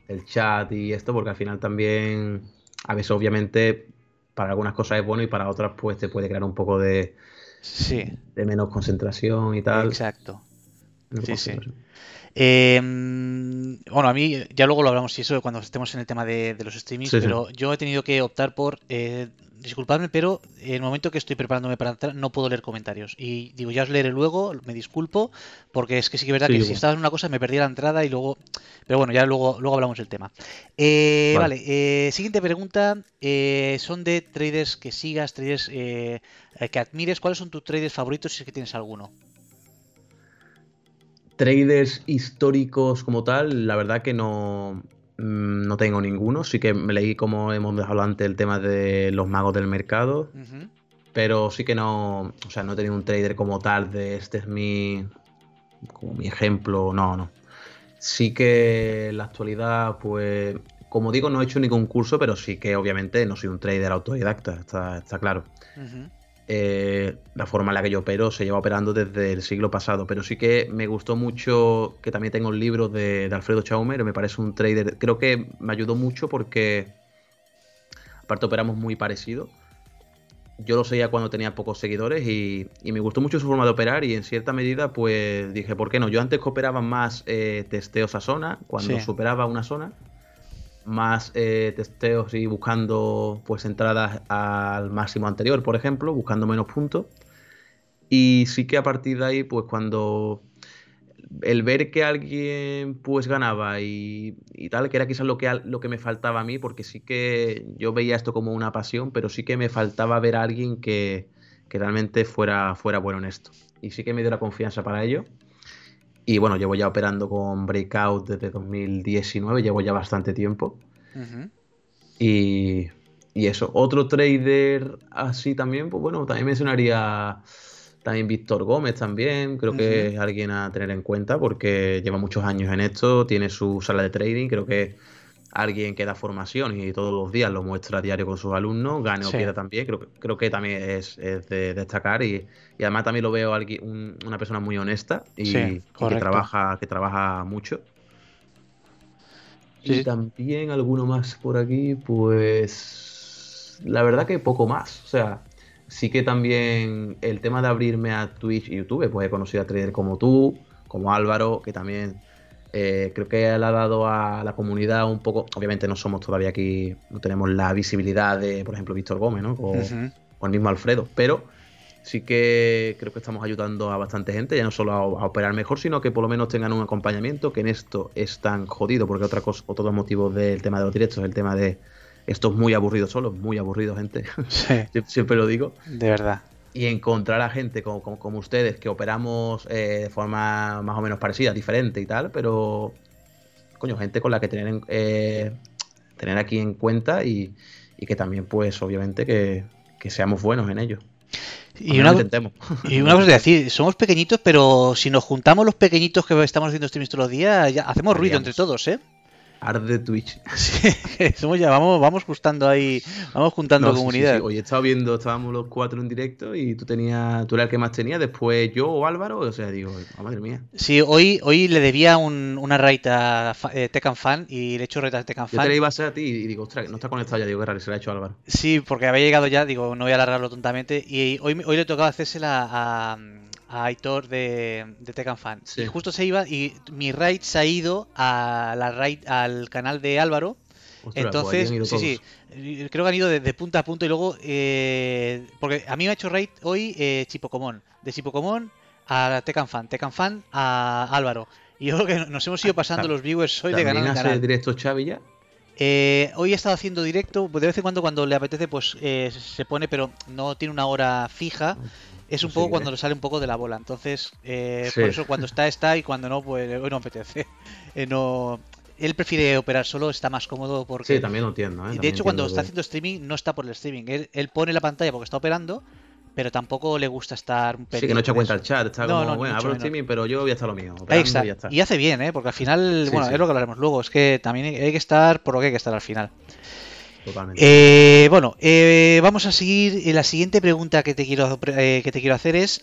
el chat y esto, porque al final también, a veces, obviamente, para algunas cosas es bueno y para otras, pues te puede crear un poco de, sí. de menos concentración y tal. Exacto. sí, sí. Em, bueno, a mí ya luego lo hablamos si eso cuando estemos en el tema de, los streamings, pero yo he tenido que optar por eh, disculpadme, pero en el momento que estoy preparándome para entrar no puedo leer comentarios. Y digo, ya os leeré luego, me disculpo, porque es que sí que es verdad que si estaba en una cosa me perdí la entrada y luego... Pero bueno, ya luego, luego hablamos del tema. Eh, vale, eh, siguiente pregunta. son de traders que sigas, traders que admires. ¿Cuáles son tus traders favoritos si es que tienes alguno? Traders históricos como tal, la verdad que no, mm, no tengo ninguno. Sí que me leí, como hemos hablado antes, el tema de los magos del mercado. Pero sí que no. O sea, no he tenido un trader como tal de este es mi. como mi ejemplo. No, no. Sí que en la actualidad, pues. Como digo, no he hecho ningún curso, pero sí que obviamente no soy un trader autodidacta, está, está claro. Eh, la forma en la que yo opero se lleva operando desde el siglo pasado, pero sí que me gustó mucho que también tengo el libro de, Alfredo Chaumer, me parece un trader, creo que me ayudó mucho porque aparte operamos muy parecido. Yo lo seguía cuando tenía pocos seguidores y, me gustó mucho su forma de operar y en cierta medida pues dije, ¿por qué no? Yo antes que operaba más eh, testeos a zona, cuando superaba una zona, más eh, testeos y buscando pues entradas al máximo anterior, por ejemplo, buscando menos puntos. Y sí que a partir de ahí, pues cuando el ver que alguien pues ganaba y, tal, que era quizás lo que, lo que me faltaba a mí, porque sí que yo veía esto como una pasión, pero sí que me faltaba ver a alguien que, que realmente fuera, fuera bueno en esto. Y sí que me dio la confianza para ello. Y bueno, llevo ya operando con Breakout desde 2019, llevo ya bastante tiempo. y, y, eso, otro trader así también, pues bueno, también mencionaría también Víctor Gómez también, creo que es alguien a tener en cuenta porque lleva muchos años en esto, tiene su sala de trading, creo que alguien que da formación y todos los días lo muestra a diario con sus alumnos, gane o pierda también, creo, creo que también es, de destacar y, además también lo veo alguien, una persona muy honesta y, que trabaja que trabaja mucho. Y también alguno más por aquí, pues la verdad que poco más, o sea, sí que también el tema de abrirme a Twitch y YouTube, pues he conocido a traders como tú, como Álvaro, que también eh, creo que le ha dado a la comunidad un poco. Obviamente no somos todavía aquí, no tenemos la visibilidad de, por ejemplo, Víctor Gómez, ¿no? O, el mismo Alfredo, pero sí que creo que estamos ayudando a bastante gente, ya no solo a, operar mejor, sino que por lo menos tengan un acompañamiento, que en esto es tan jodido, porque otra cosa, otro motivo del tema de los directos es el tema de estos muy aburridos solos, muy aburridos, gente. (laughs) Siempre lo digo. De verdad y encontrar a gente como, como, ustedes que operamos eh, de forma más o menos parecida, diferente y tal, pero coño, gente con la que tener, eh, tener aquí en cuenta y, que también, pues, obviamente, que, seamos buenos en ello. Y una, (laughs) y una, cosa es decir, somos pequeñitos, pero si nos juntamos los pequeñitos que estamos haciendo streaming todos los días, ya hacemos ruido entre todos, ¿eh? De Twitch. (laughs) Sí, somos ya, vamos, vamos juntando ahí, vamos juntando comunidad. Hoy he estado viendo, estábamos los cuatro en directo y tú tenías, tú eras el que más tenía, después yo o Álvaro, o sea, digo, oh, madre mía. Sí, hoy, hoy le debía un, una raid a eh, Tecan Fan y le he hecho raid a Tecan Fan. Yo te la iba a hacer a ti y digo, ostras, no está conectado ya, digo, que raro, se la ha hecho Álvaro. Sí, porque había llegado ya, digo, no voy a alargarlo tontamente y hoy, hoy le tocaba hacérsela a a Aitor de, de Tekken Fan. Y justo se iba y mi raid se ha ido a la raid, al canal de Álvaro. Pues Entonces, sí, sí, creo que han ido de, punta a punta y luego, eh, porque a mí me ha hecho raid hoy eh, Chipocomón, de Chipocomón a Tekken Fan, Tekken Fan a Álvaro. Y yo creo que nos hemos ido pasando los viewers hoy de canal en canal. directo Xavi ya? Eh, hoy he estado haciendo directo, de vez en cuando cuando le apetece pues eh, se pone, pero no tiene una hora fija es un poco cuando le sale un poco de la bola. Entonces, eh, por eso cuando está, está y cuando no, pues hoy no apetece. (laughs) Eh, no, él prefiere operar solo, está más cómodo porque... Sí, también lo entiendo. ¿eh? de hecho, cuando está haciendo streaming, no está por el streaming. Él, pone la pantalla porque está operando, pero tampoco le gusta estar... Sí, que no echa cuenta el chat, está como, bueno, abro el streaming, pero yo voy a estar lo mío. Ahí está. Y, hace bien, ¿eh? Porque al final, bueno, es lo que hablaremos luego, es que también hay que estar por lo que hay que estar al final. Eh, bueno, eh, vamos a seguir. La siguiente pregunta que te quiero, eh, que te quiero hacer es: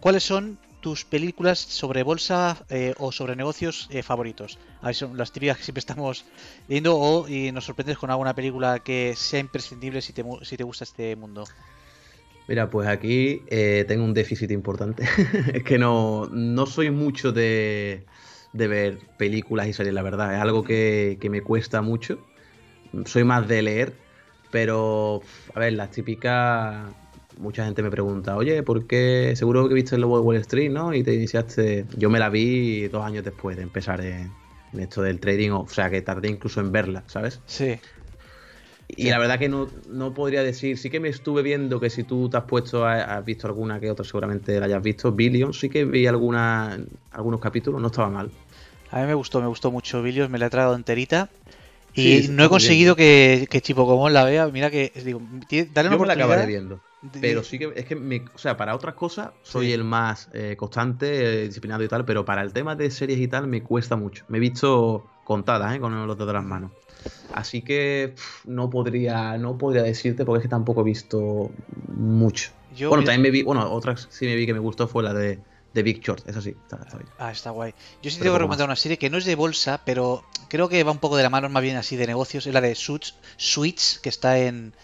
¿cuáles son tus películas sobre bolsa o sobre negocios favoritos? A ver, son las típicas que siempre estamos viendo o y nos sorprendes con alguna película que sea imprescindible si te, si te gusta este mundo. Mira, pues aquí tengo un déficit importante. (laughs) es que no, no soy mucho de, de ver películas y series, la verdad. Es algo que, que me cuesta mucho soy más de leer, pero a ver, las típicas, mucha gente me pregunta, oye, ¿por qué? Seguro que viste el Lobo de Wall Street, ¿no? Y te iniciaste, yo me la vi dos años después de empezar en, esto del trading, o sea, que tardé incluso en verla, ¿sabes? Sí. Y la verdad que no, podría decir, sí que me estuve viendo que si tú te has puesto, has visto alguna que otra, seguramente la hayas visto, Billions, sí que vi alguna, algunos capítulos, no estaba mal. A mí me gustó, me gustó mucho Billions, me la he tragado enterita. Y no he conseguido que, que Chipo como la vea. Mira que, digo, dale una Yo me la acabaré viendo. Pero sí que es que, me, o sea, para otras cosas soy el más eh, constante, eh, disciplinado y tal, pero para el tema de series y tal me cuesta mucho. Me he visto contadas, ¿eh? Con los dedos de las manos. Así que no podría no podría decirte porque es que tampoco he visto mucho. bueno, también me vi, bueno, otras sí me vi que me gustó fue la de de Big Short, eso sí, está, bien. Ah, está guay. Yo sí tengo que recomendar una serie que no es de bolsa, pero creo que va un poco de la mano, más bien así de negocios. Es la de Suits, Suits que está en,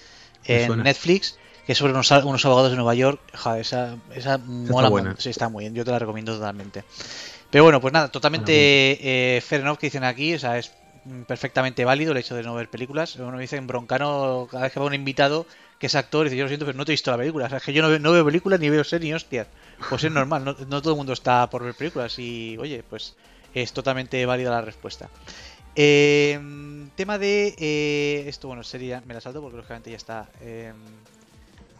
en Netflix, que es sobre unos, abogados de Nueva York. Esa, esa mola buena. Sí, está muy bien. Yo te la recomiendo totalmente. Pero bueno, pues nada, totalmente eh, fair enough que dicen aquí. O sea, es perfectamente válido el hecho de no ver películas. Uno dice en broncano, cada vez que va un invitado que es actor, y dice, yo lo siento, pero no te he visto la película. O sea, es que yo no, no veo películas ni veo series ni hostias pues es normal, no, todo el mundo está por ver películas y, oye, pues es totalmente válida la respuesta. Em, tema de eh, esto, bueno, sería, me la salto porque lógicamente ya está em,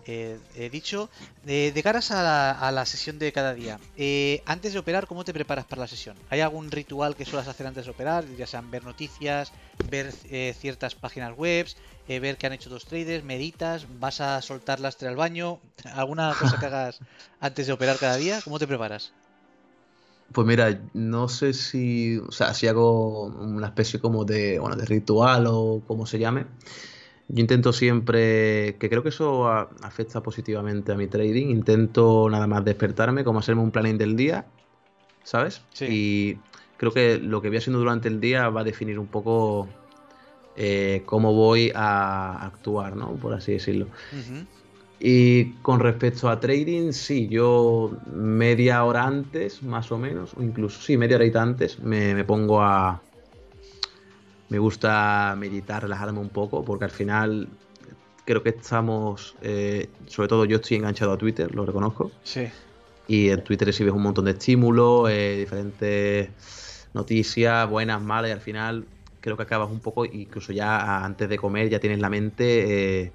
eh, eh, dicho. De, caras a la, sesión de cada día, antes de operar, ¿cómo te preparas para la sesión? ¿Hay algún ritual que suelas hacer antes de operar? Ya sean ver noticias, ver ciertas páginas web, eh, ver que han hecho dos traders, meditas, vas a soltar lastre al baño, (laughs) alguna cosa que hagas (laughs) antes de operar cada día, ¿cómo te preparas? Pues mira, no sé si, o sea, si hago una especie como de, bueno, de ritual o como se llame. Yo intento siempre, que creo que eso afecta positivamente a mi trading, intento nada más despertarme, como hacerme un planning del día, ¿sabes? Sí. Y creo que lo que voy haciendo durante el día va a definir un poco eh, cómo voy a actuar, ¿no? Por así decirlo. Y con respecto a trading, sí, yo media hora antes, más o menos, o incluso, sí, media hora antes, me, pongo a... Me gusta meditar, relajarme un poco, porque al final creo que estamos, eh, sobre todo yo estoy enganchado a Twitter, lo reconozco. Sí. Y en Twitter recibes un montón de estímulos, eh, diferentes noticias, buenas, malas, y al final creo que acabas un poco, incluso ya antes de comer ya tienes la mente eh,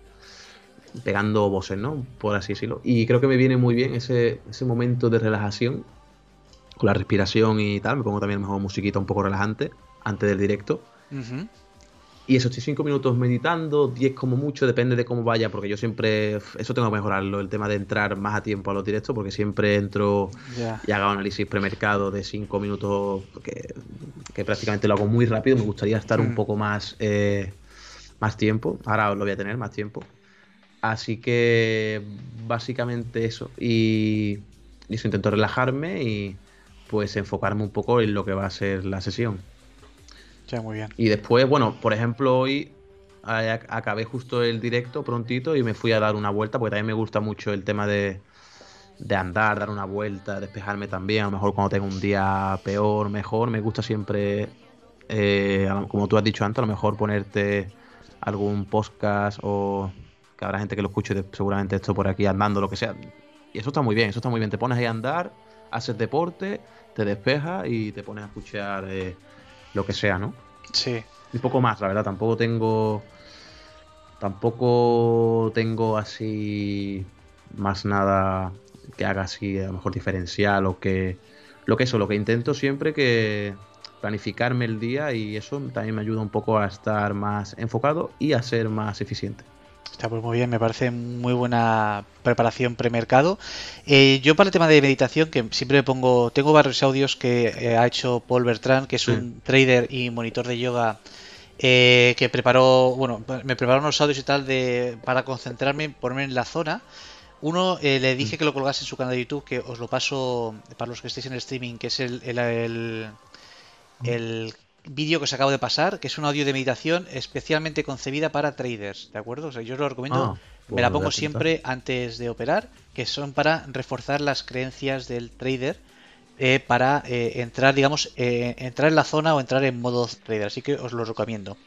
pegando voces, ¿no? Por así decirlo. Y creo que me viene muy bien ese, ese momento de relajación, con la respiración y tal. Me pongo también a lo mejor musiquita un poco relajante antes del directo. Y eso, estoy cinco minutos meditando, 10 como mucho, depende de cómo vaya, porque yo siempre, eso tengo que mejorarlo, el tema de entrar más a tiempo a los directos, porque siempre entro y hago análisis premercado de cinco minutos, que, que, prácticamente lo hago muy rápido, me gustaría estar un mm. poco más, eh, más tiempo, ahora lo voy a tener más tiempo. Así que básicamente eso, y, y eso intento relajarme y pues enfocarme un poco en lo que va a ser la sesión Y después, bueno, por ejemplo, hoy acabé justo el directo prontito y me fui a dar una vuelta, porque también me gusta mucho el tema de, de andar, dar una vuelta, despejarme también. A lo mejor cuando tengo un día peor, mejor, me gusta siempre, eh, como tú has dicho antes, a lo mejor ponerte algún podcast o que habrá gente que lo escuche seguramente esto por aquí andando, lo que sea. Y eso está muy bien, eso está muy bien. Te pones ahí a andar, haces deporte, te despejas y te pones a escuchar eh, lo que sea, ¿no? Sí. Un poco más, la verdad, tampoco tengo. Tampoco tengo así. Más nada que haga así, a lo mejor diferencial o que. Lo que eso, lo que intento siempre que. planificarme el día y eso también me ayuda un poco a estar más enfocado y a ser más eficiente. Está pues muy bien, me parece muy buena preparación premercado. Eh, yo para el tema de meditación, que siempre me pongo, tengo varios audios que eh, ha hecho Paul Bertrand, que es un trader y monitor de yoga eh, que preparó, bueno, me preparó unos audios y tal de para concentrarme, ponerme en la zona. Uno le dije mm. que lo colgase en su canal de YouTube, que os lo paso para los que estéis en el streaming, que es el, el, el vídeo que os acabo de pasar, que es un audio de meditación especialmente concebida para traders, ¿de acuerdo? O sea, yo os lo recomiendo, ah, me la pongo siempre antes de operar, que son para reforzar las creencias del trader eh, para eh, entrar, digamos, eh, entrar en la zona o entrar en modo trader, así que os lo recomiendo.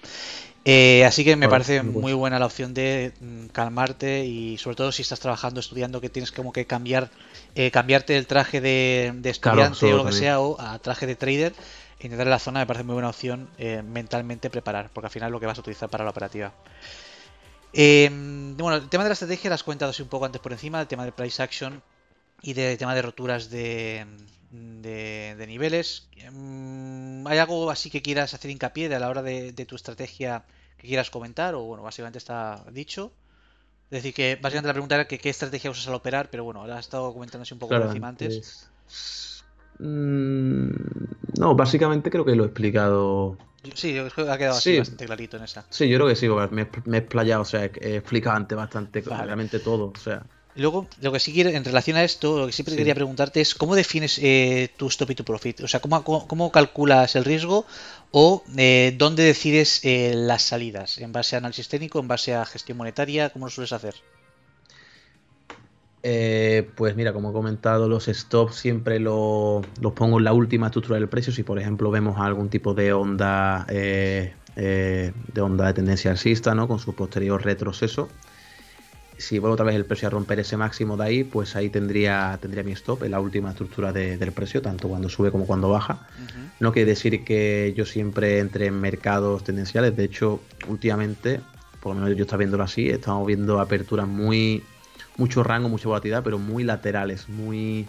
así que me parece muy buena la opción de mm, calmarte y sobre todo si estás trabajando, estudiando, que tienes como que cambiar, cambiarte el traje de, estudiante o lo que sea o a traje de trader intentar en la zona me parece muy buena opción eh, mentalmente preparar, porque al final es lo que vas a utilizar para la operativa. Em, bueno, el tema de la estrategia lo has comentado así un poco antes por encima, el tema de price action y del tema de roturas de, de, niveles. Em, ¿Hay algo así que quieras hacer hincapié de a la hora de, tu estrategia que quieras comentar? O bueno, básicamente está dicho. Es decir, que básicamente la pregunta era que qué estrategia usas al operar, pero bueno, ahora has estado comentando así un poco por encima antes. No, básicamente creo que lo he explicado. Sí, ha quedado así bastante clarito en esa. Sí, yo creo que sí, me, he explayado, o sea, he explicado antes bastante claramente todo, o sea. Luego, lo que sí quiero, en relación a esto, lo que siempre quería preguntarte es cómo defines eh, tu stop y tu profit. O sea, cómo, cómo, calculas el riesgo o eh, dónde decides eh, las salidas. ¿En base a análisis técnico, en base a gestión monetaria? ¿Cómo lo sueles hacer? Eh, pues mira, como he comentado, los stops siempre los pongo en la última estructura del precio. Si por ejemplo vemos algún tipo de onda eh, eh, de onda de tendencia alcista, ¿no? Con su posterior retroceso. Si vuelvo otra vez el precio a romper ese máximo de ahí, pues ahí tendría, tendría mi stop en la última estructura del precio, tanto cuando sube como cuando baja. No quiere decir que yo siempre entre en mercados tendenciales. De hecho, últimamente, por lo menos yo estaba viéndolo así, estamos viendo aperturas muy mucho rango, mucha volatilidad, pero muy laterales, muy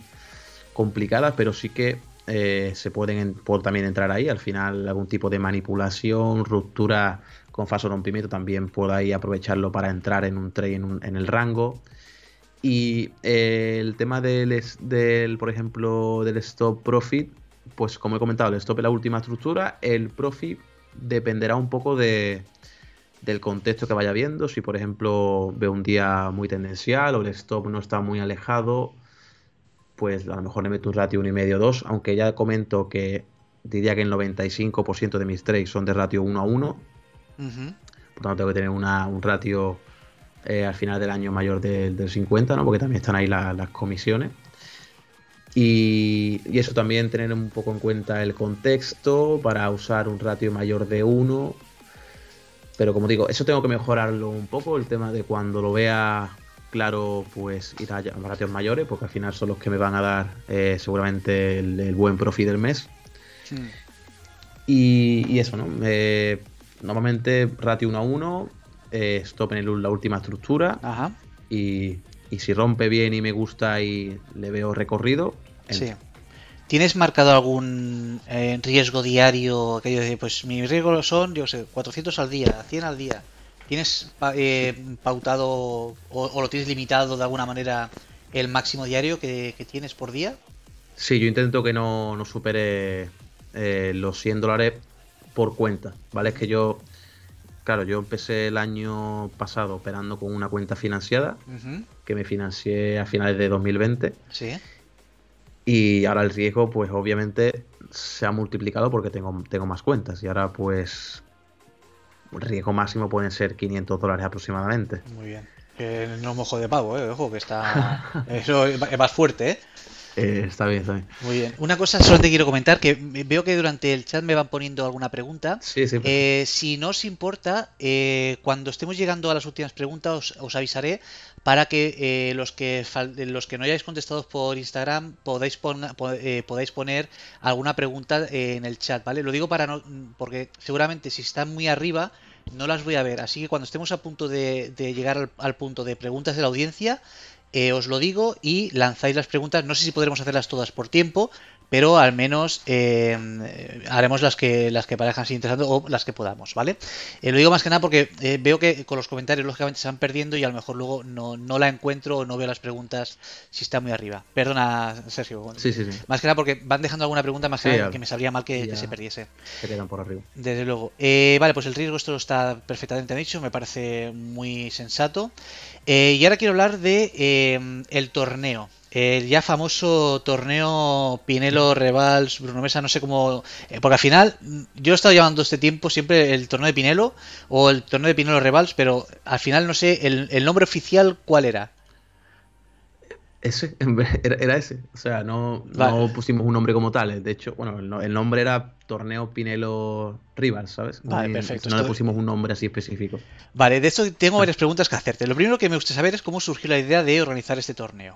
complicadas, pero sí que eh, se pueden también entrar ahí. Al final, algún tipo de manipulación, ruptura con falso rompimiento, también puedo ahí aprovecharlo para entrar en un trade en, el rango. Y eh, el tema del, por ejemplo, del stop profit, pues como he comentado, el stop es la última estructura, el profit dependerá un poco de, del contexto que vaya viendo. Si, por ejemplo, veo un día muy tendencial o el stop no está muy alejado, pues a lo mejor le meto un ratio 1,5 o 2, aunque ya comento que diría que el 95% de mis trades son de ratio 1 a 1. Por tanto, tengo que tener un ratio eh, al final del año mayor del, 50, ¿no? porque también están ahí las comisiones. Y, y, eso también tener un poco en cuenta el contexto para usar un ratio mayor de 1 pero como digo, eso tengo que mejorarlo un poco, el tema de cuando lo vea claro, pues ir a ratios mayores, porque al final son los que me van a dar eh, seguramente el, buen profit del mes. Y, eso, ¿no? Eh, normalmente ratio 1 a 1, eh, stop en la última estructura. Ajá. Y, y, si rompe bien y me gusta y le veo recorrido, sí. ¿Tienes marcado algún eh, riesgo diario? Aquello de, pues mi riesgo son, yo sé, 400 al día, 100 al día. ¿Tienes eh, pautado o, lo tienes limitado de alguna manera el máximo diario que, tienes por día? Sí, yo intento que no, supere eh, los 100 dólares por cuenta, ¿vale? Es que yo, claro, yo empecé el año pasado operando con una cuenta financiada que me financié a finales de 2020. Sí. Y ahora el riesgo, pues obviamente se ha multiplicado porque tengo, tengo más cuentas. Y ahora, pues, el riesgo máximo pueden ser 500 dólares aproximadamente. Muy bien. Que no mojo de pavo, ¿eh? Ojo, que está. (laughs) Eso es más fuerte, ¿eh? Eh, está bien, está bien. Muy bien. Una cosa solo te quiero comentar, que veo que durante el chat me van poniendo alguna pregunta. Sí, sí. Eh, si no os importa, eh, cuando estemos llegando a las últimas preguntas os, avisaré para que los que los que no hayáis contestado por Instagram podáis, podáis poner alguna pregunta en el chat, ¿vale? Lo digo para no, porque seguramente si están muy arriba no las voy a ver. Así que cuando estemos a punto de, llegar al punto de preguntas de la audiencia, eh, os lo digo y lanzáis las preguntas. No sé si podremos hacerlas todas por tiempo, pero al menos eh, haremos las que las que parezcan interesantes o las que podamos, ¿vale? Eh, lo digo más que nada porque eh, veo que con los comentarios lógicamente se van perdiendo y a lo mejor luego no, no la encuentro o no veo las preguntas si está muy arriba. Perdona, Sergio. Sí, sí, sí. Más que nada porque van dejando alguna pregunta más que nada que me sabría mal que, se perdiese. Se quedan por arriba. Desde luego. vale, pues el riesgo esto está perfectamente dicho, me parece muy sensato. y ahora quiero hablar de el torneo. El ya famoso torneo Pinelo Revals Bruno Mesa, no sé cómo. Eh, porque al final, yo he estado llamando este tiempo siempre el torneo de Pinelo o el torneo de Pinelo Revals, pero al final no sé el, nombre oficial cuál era. Ese, (laughs) era, ese. O sea, no, pusimos un nombre como tal. De hecho, bueno, el, nombre era Torneo Pinelo Rivals, ¿sabes? Vale, perfecto. No le pusimos un nombre así específico. Vale, de hecho tengo varias preguntas que hacerte. Lo primero que me gusta saber es cómo surgió la idea de organizar este torneo.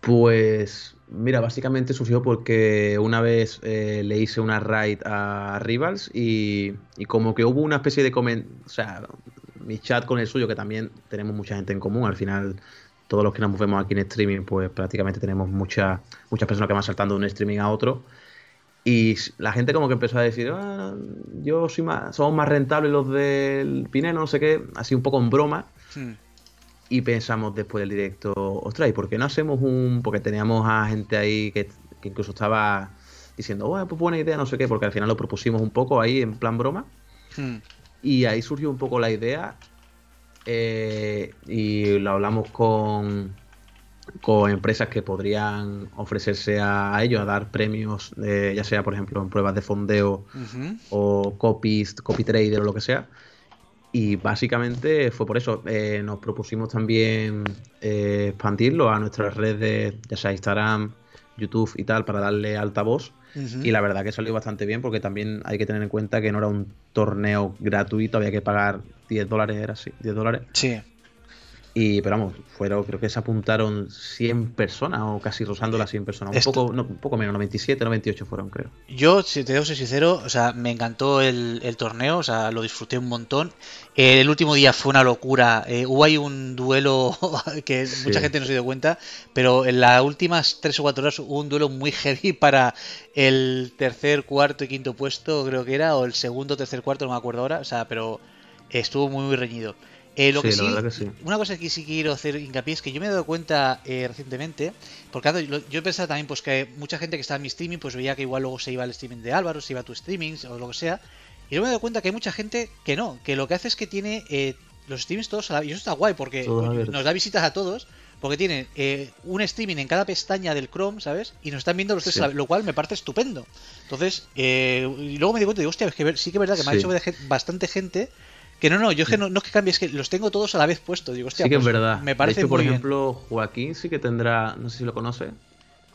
Pues mira, básicamente surgió porque una vez eh, le hice una raid a Rivals y, como que hubo una especie de comentario, o sea, mi chat con el suyo, que también tenemos mucha gente en común, al final todos los que nos movemos aquí en streaming, pues prácticamente tenemos muchas muchas personas que van saltando de un streaming a otro. Y la gente como que empezó a decir, ah, yo soy más, somos más rentables los del Pineno, no sé qué, así un poco en broma. Hmm y pensamos después del directo, ostras, ¿y por qué no hacemos un...? Porque teníamos a gente ahí que, incluso estaba diciendo, bueno, pues buena idea, no sé qué, porque al final lo propusimos un poco ahí en plan broma. Hmm. Y ahí surgió un poco la idea eh, y lo hablamos con, con empresas que podrían ofrecerse a, ellos a dar premios, ya sea por ejemplo en pruebas de fondeo o copies, copy trader o lo que sea. Y básicamente fue por eso. Eh, nos propusimos también eh, expandirlo a nuestras redes, ya sea Instagram, YouTube y tal, para darle altavoz. Y la verdad que salió bastante bien porque también hay que tener en cuenta que no era un torneo gratuito, había que pagar 10 dólares, era así, 10 dólares. Sí. Y, pero vamos, fueron, creo que se apuntaron 100 personas o casi rozando las 100 personas. Un, poco, un poco menos, 97, 98 fueron, creo. Yo, si te debo ser sincero, o sea, me encantó el, torneo, o sea, lo disfruté un montón. el último día fue una locura. Eh, hubo ahí un duelo (laughs) que mucha gente no se dio cuenta, pero en las últimas 3 o 4 horas hubo un duelo muy heavy para el tercer, cuarto y quinto puesto, creo que era, o el segundo, tercer, cuarto, no me acuerdo ahora, o sea, pero estuvo muy, muy reñido. Eh, lo que sí, Una cosa que sí quiero hacer hincapié es que yo me he dado cuenta eh, recientemente, porque yo he pensado también pues que mucha gente que está en mi streaming pues veía que igual luego se iba al streaming de Álvaro, se iba a tu streaming o lo que sea, y luego me he dado cuenta que hay mucha gente que no, que lo que hace es que tiene eh, los streamings todos a la... Y eso está guay porque nos da visitas a todos, porque tiene un streaming en cada pestaña del Chrome, ¿sabes? Y nos están viendo los tres, lo cual me parece estupendo. Entonces, y luego me di cuenta, digo, hostia, es que sí que es verdad que me ha hecho bastante gente que no, no, yo que no, es que cambie, es que los tengo todos a la vez puestos. Digo, hostia, sí que es pues, verdad. Me parece de por ejemplo, Joaquín sí que tendrá, no sé si lo conoce.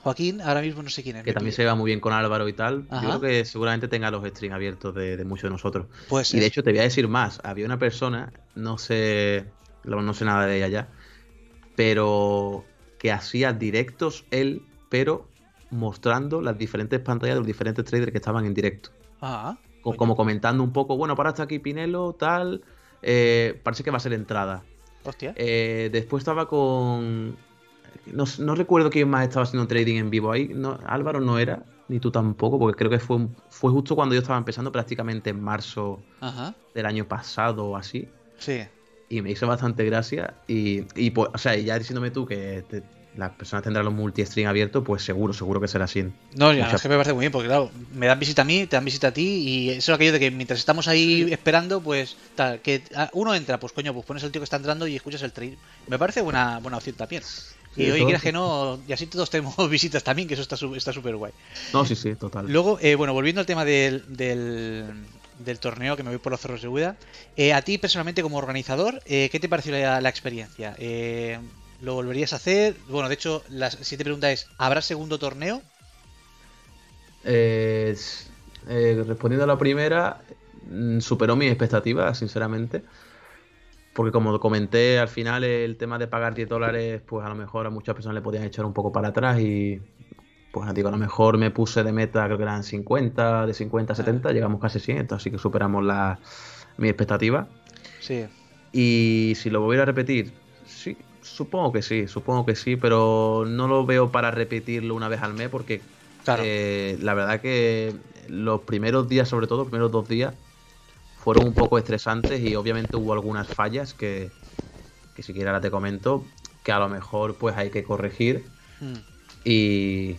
Joaquín, ahora mismo no sé quién es. Que también se va muy bien con Álvaro y tal. Yo creo que seguramente tenga los streams abiertos de, muchos de nosotros. Pues y de hecho te voy a decir más. Había una persona, no sé, no sé nada de ella ya, pero que hacía directos él, pero mostrando las diferentes pantallas de los diferentes traders que estaban en directo. Como comentando un poco, bueno, para hasta aquí Pinelo, tal, eh, parece que va a ser entrada. Hostia. Eh, después estaba con... No, recuerdo quién más estaba haciendo trading en vivo ahí. No, Álvaro no era, ni tú tampoco, porque creo que fue, fue justo cuando yo estaba empezando, prácticamente en marzo del año pasado o así. Sí. Y me hizo bastante gracia. Y, y pues, o sea, ya diciéndome tú que te, las personas tendrán los multi-stream abiertos, pues seguro, seguro que será así. No, ya, es que me parece muy bien, porque claro, me dan visita a mí, te dan visita a ti, y eso es aquello de que mientras estamos ahí esperando, pues tal, que uno entra, pues coño, pues pones el tío que está entrando y escuchas el trade. Me parece buena, buena opción también. y oye, quieras que no, y así todos tenemos (laughs) visitas también, que eso está súper está guay. No, sí, sí, total. Luego, eh, bueno, volviendo al tema del, del, torneo, que me voy por los cerros de Buda, eh, a ti personalmente como organizador, eh, ¿qué te pareció la, la experiencia? Eh, ¿Lo volverías a hacer? Bueno, de hecho, la siguiente pregunta es, ¿habrá segundo torneo? Eh, respondiendo a la primera, mm, superó mis expectativas, sinceramente. Porque como comenté, al final el tema de pagar 10 dólares, pues a lo mejor a muchas personas le podían echar un poco para atrás y pues digo, a lo mejor me puse de meta, creo que eran 50, de 50 a 70, llegamos casi 100, así que superamos la, mi expectativa. Sí. Y si lo volviera a repetir, Supongo que sí, supongo que sí, pero no lo veo para repetirlo una vez al mes porque eh, la verdad que los primeros días, sobre todo, los primeros dos días, fueron un poco estresantes y obviamente hubo algunas fallas que, que siquiera ahora te comento, que a lo mejor pues hay que corregir. Hmm. Y,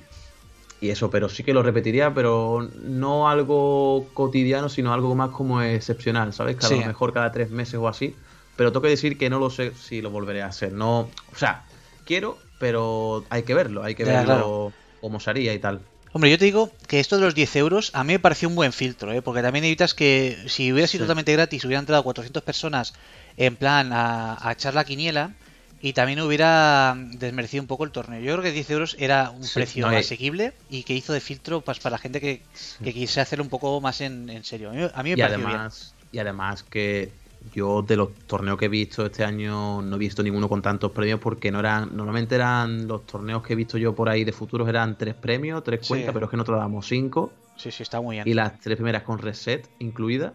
y eso, pero sí que lo repetiría, pero no algo cotidiano, sino algo más como excepcional, ¿sabes? Que a lo mejor cada tres meses o así. Pero tengo que decir que no lo sé si lo volveré a hacer. No, o sea, quiero, pero hay que verlo, hay que verlo cómo se haría y tal. Hombre, yo te digo que esto de los 10 euros a mí me pareció un buen filtro, ¿eh? porque también evitas que si hubiera sido totalmente gratis, hubieran entrado 400 personas en plan a, a echar la quiniela y también hubiera desmerecido un poco el torneo. Yo creo que 10 euros era un precio asequible y que hizo de filtro pues, para la gente que, que quise hacerlo un poco más en, serio. A mí, me y además, Y además que yo de los torneos que he visto este año no he visto ninguno con tantos premios porque no eran normalmente eran los torneos que he visto yo por ahí de futuros eran tres premios, tres cuentas, pero es que nosotros damos cinco. Sí, sí, está muy bien. Y las tres primeras con reset incluida.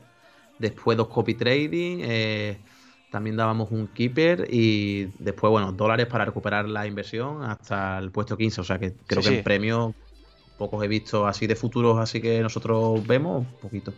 Después dos copy trading, eh, también dábamos un keeper y después, bueno, dólares para recuperar la inversión hasta el puesto 15. O sea que creo que en premio pocos he visto así de futuros, así que nosotros vemos poquito.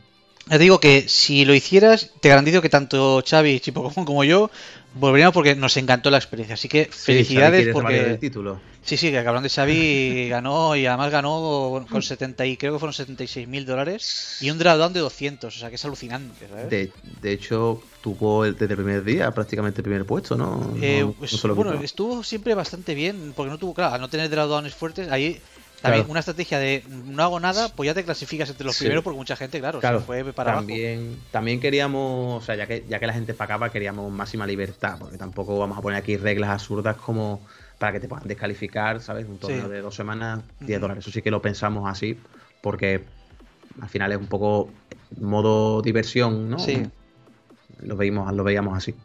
Te digo que si lo hicieras, te garantizo que tanto Xavi, Chipo (laughs) como yo volveríamos porque nos encantó la experiencia. Así que felicidades porque. El título. Sí, sí, que hablando de Xavi (laughs) ganó y además ganó con 70 y creo que fueron 76 mil dólares y un drawdown de 200, o sea que es alucinante. De, hecho, tuvo desde el primer día prácticamente el primer puesto, ¿no? Eh, pues, bueno, estuvo siempre bastante bien porque no tuvo, claro, al no tener drawdowns fuertes, ahí también una estrategia de no hago nada, pues ya te clasificas entre los primeros porque mucha gente, claro, se fue para también, También queríamos, o sea, ya que, ya que la gente pagaba, queríamos máxima libertad, porque tampoco vamos a poner aquí reglas absurdas como para que te puedan descalificar, ¿sabes? Un torneo de dos semanas, 10 dólares. Eso sí que lo pensamos así, porque al final es un poco modo diversión, ¿no? Sí. Lo veíamos, lo veíamos así.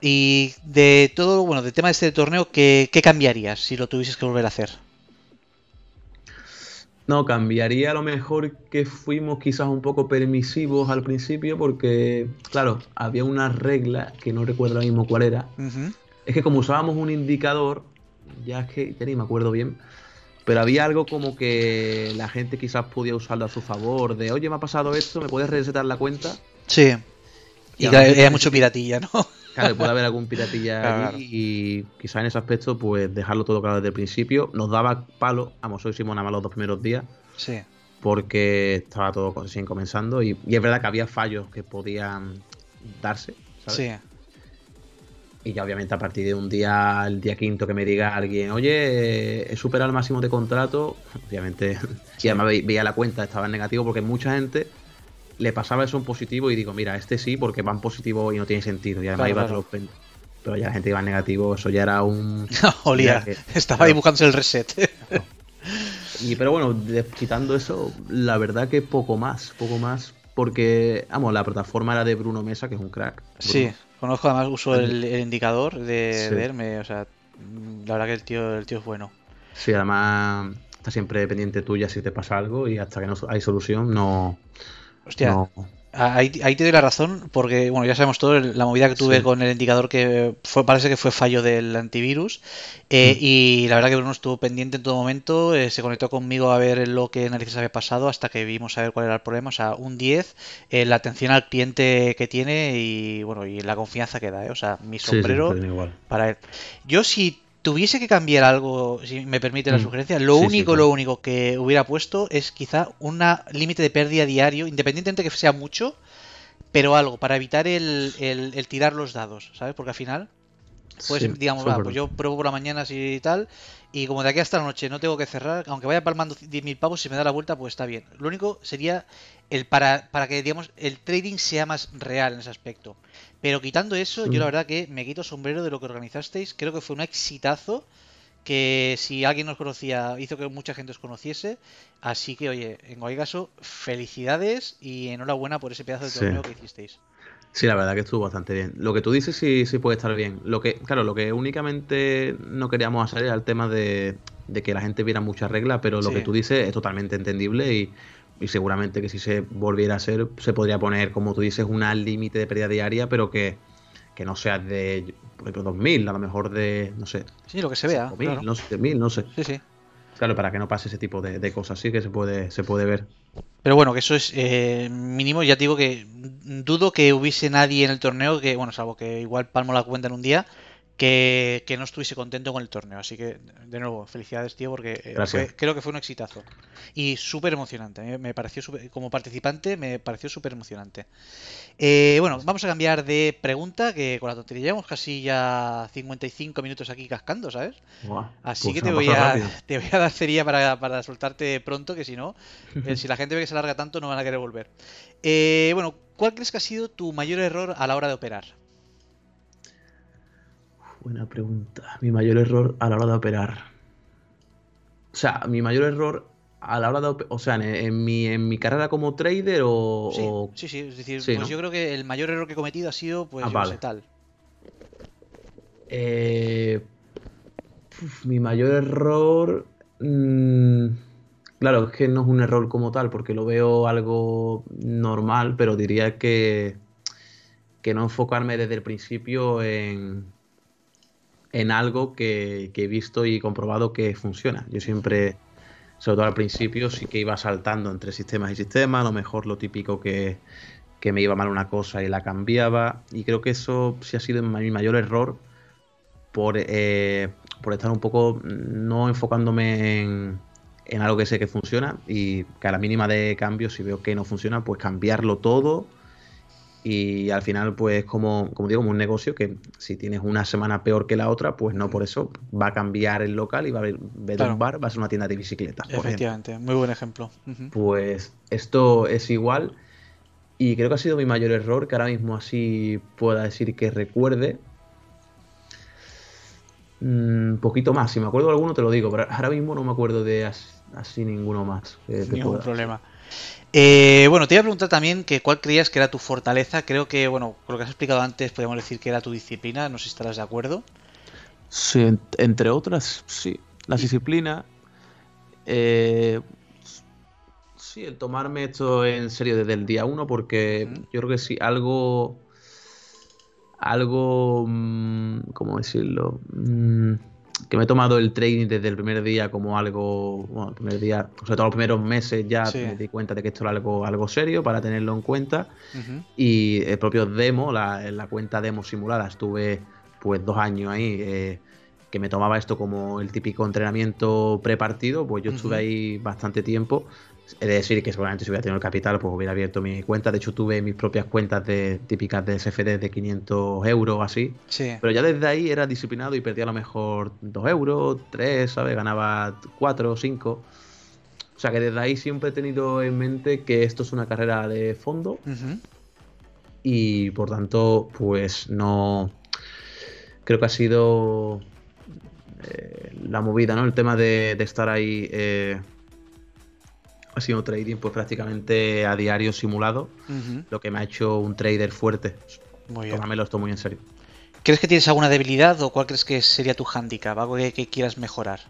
Y de todo, bueno, del tema de este torneo, ¿qué, ¿qué cambiarías si lo tuvieses que volver a hacer? No, cambiaría a lo mejor que fuimos quizás un poco permisivos al principio porque, claro, había una regla que no recuerdo ahora mismo cuál era. Es que como usábamos un indicador, ya es que ya ni me acuerdo bien, pero había algo como que la gente quizás podía usarlo a su favor, de oye, me ha pasado esto, ¿me puedes resetar la cuenta? Sí. Y, y había mucho piratilla, ¿no? Claro, puede haber algún piratilla (laughs) allí y quizás en ese aspecto, pues dejarlo todo claro desde el principio. Nos daba palo, vamos, hoy hicimos nada más los dos primeros días. Sí. Porque estaba todo recién comenzando y, es verdad que había fallos que podían darse, ¿sabes? Sí. Y ya obviamente a partir de un día, el día quinto que me diga alguien, oye, he superado el máximo de contrato, obviamente, (laughs) y además veía la cuenta, estaba en negativo porque mucha gente le pasaba eso en positivo y digo, mira, este sí, porque va en positivo y no tiene sentido. Y además iba a Pero ya la gente iba en negativo, eso ya era un. (laughs) Olía, estaba ahí buscándose el reset. (laughs) y pero bueno, quitando eso, la verdad que poco más, poco más. Porque, vamos, la plataforma era de Bruno Mesa, que es un crack. Sí, conozco además, uso el, indicador de, verme, o sea, la verdad que el tío, el tío es bueno. Sí, además está siempre pendiente tuya si te pasa algo y hasta que no hay solución no, Hostia, ahí, te doy la razón, porque bueno, ya sabemos todo la movida que tuve con el indicador que fue, parece que fue fallo del antivirus. Eh, mm. Y la verdad que Bruno estuvo pendiente en todo momento, eh, se conectó conmigo a ver lo que narices había pasado hasta que vimos a ver cuál era el problema. O sea, un 10, eh, la atención al cliente que tiene y bueno, y la confianza que da, o sea, mi sombrero para él. Yo si tuviese que cambiar algo, si me permite la mm. sugerencia, lo único, lo único que hubiera puesto es quizá un límite de pérdida diario, independientemente que sea mucho, pero algo, para evitar el, el, tirar los dados, ¿sabes? Porque al final, pues digamos, pues yo pruebo por la mañana así y tal, y como de aquí hasta la noche no tengo que cerrar, aunque vaya palmando 10.000 pavos, si me da la vuelta, pues está bien. Lo único sería el para, para que, digamos, el trading sea más real en ese aspecto. Pero quitando eso, yo la verdad que me quito sombrero de lo que organizasteis. Creo que fue un exitazo que si alguien nos conocía hizo que mucha gente os conociese. Así que, oye, en cualquier caso, felicidades y enhorabuena por ese pedazo de torneo que hicisteis. Sí, la verdad que estuvo bastante bien. Lo que tú dices sí, sí puede estar bien. Lo que, claro, lo que únicamente no queríamos hacer era el tema de, que la gente viera muchas reglas, pero lo que tú dices es totalmente entendible y y seguramente que si se volviera a hacer se podría poner, como tú dices, un límite de pérdida diaria, pero que, que no sea de, por ejemplo, 2000, a lo mejor de, no sé. Sí, lo que se vea. 5000, no sé, 1000, no sé. Sí, sí. Claro, para que no pase ese tipo de, de cosas, sí que se puede, se puede ver. Pero bueno, que eso es eh, mínimo. Ya te digo que dudo que hubiese nadie en el torneo que, bueno, salvo que igual palmo la cuenta en un día, que, que no estuviese contento con el torneo. Así que, de nuevo, felicidades, tío, porque eh, fue- creo que fue un exitazo. Y súper emocionante. eh, Me pareció súper- como participante, me pareció súper emocionante. Eh, bueno, vamos a cambiar de pregunta, que con la tontería llevamos casi ya 55 minutos aquí cascando, ¿sabes? Buah, Así pues que te voy, a, rápido. (laughs) te voy a dar cería para, para soltarte pronto, que si no, (laughs) eh, si la gente ve que se larga tanto, no van a querer volver. Eh, bueno, ¿cuál crees que ha sido tu mayor error a la hora de operar? Buena pregunta. Mi mayor error a la hora de operar. O sea, mi mayor error a la hora de operar. O sea, en, en mi, en mi carrera como trader o. Sí, o- sí, sí, es decir, sí, pues ¿no? yo creo que el mayor error que he cometido ha sido, pues, Ah, yo vale. sé, tal. Eh, uf, mi mayor error. mm, claro, es que no es un error como tal, porque lo veo algo normal, pero diría que. Que no enfocarme desde el principio en. En algo que, he visto y comprobado que funciona. Yo siempre, sobre todo al principio, sí que iba saltando entre sistemas y sistemas. Lo mejor lo típico que, que me iba mal una cosa y la cambiaba. Y creo que eso sí ha sido mi mayor error por, eh, por estar un poco no enfocándome en, en algo que sé que funciona y que a la mínima de cambio, si veo que no funciona, pues cambiarlo todo. Y al final, pues como, como digo, como un negocio que si tienes una semana peor que la otra, pues no por eso va a cambiar el local y va a haber, Claro. un bar, va a ser una tienda de bicicletas. Efectivamente, muy buen ejemplo. Pues esto es igual y creo que ha sido mi mayor error, que ahora mismo así pueda decir que recuerde. Un poquito más, si me acuerdo de alguno te lo digo, pero ahora mismo no me acuerdo de as- así ninguno más. Ningún pueda- problema. Eh, bueno, te iba a preguntar también que cuál creías que era tu fortaleza. Creo que, bueno, con lo que has explicado antes, podemos decir que era tu disciplina. No sé si estarás de acuerdo. Sí, en- entre otras, sí. La disciplina. eh, sí, el tomarme esto en serio desde el día uno, porque yo creo que sí, algo. Algo. mm, ¿Cómo decirlo? Que me he tomado el trading desde el primer día como algo. Bueno, el primer día, sobre todo los primeros meses ya Sí. me di cuenta de que esto era algo, algo serio para tenerlo en cuenta. Y el propio demo, la, la cuenta demo simulada, estuve pues dos años ahí, eh, que me tomaba esto como el típico entrenamiento prepartido, pues yo estuve ahí bastante tiempo. He de decir que seguramente si hubiera tenido el capital, pues hubiera abierto mi cuenta. De hecho, tuve mis propias cuentas de, típicas de SFD de 500 euros así. Sí. Pero ya desde ahí era disciplinado y perdía a lo mejor 2 euros, 3, ¿sabes? Ganaba 4 o 5. O sea que desde ahí siempre he tenido en mente que esto es una carrera de fondo y por tanto, pues no. Creo que ha sido eh, la movida, ¿no? El tema de, de estar ahí eh, ha sido trading, pues prácticamente a diario simulado, lo que me ha hecho un trader fuerte. Muy bien. Tómamelo esto muy en serio. ¿Crees que tienes alguna debilidad o cuál crees que sería tu handicap? Algo que, que quieras mejorar.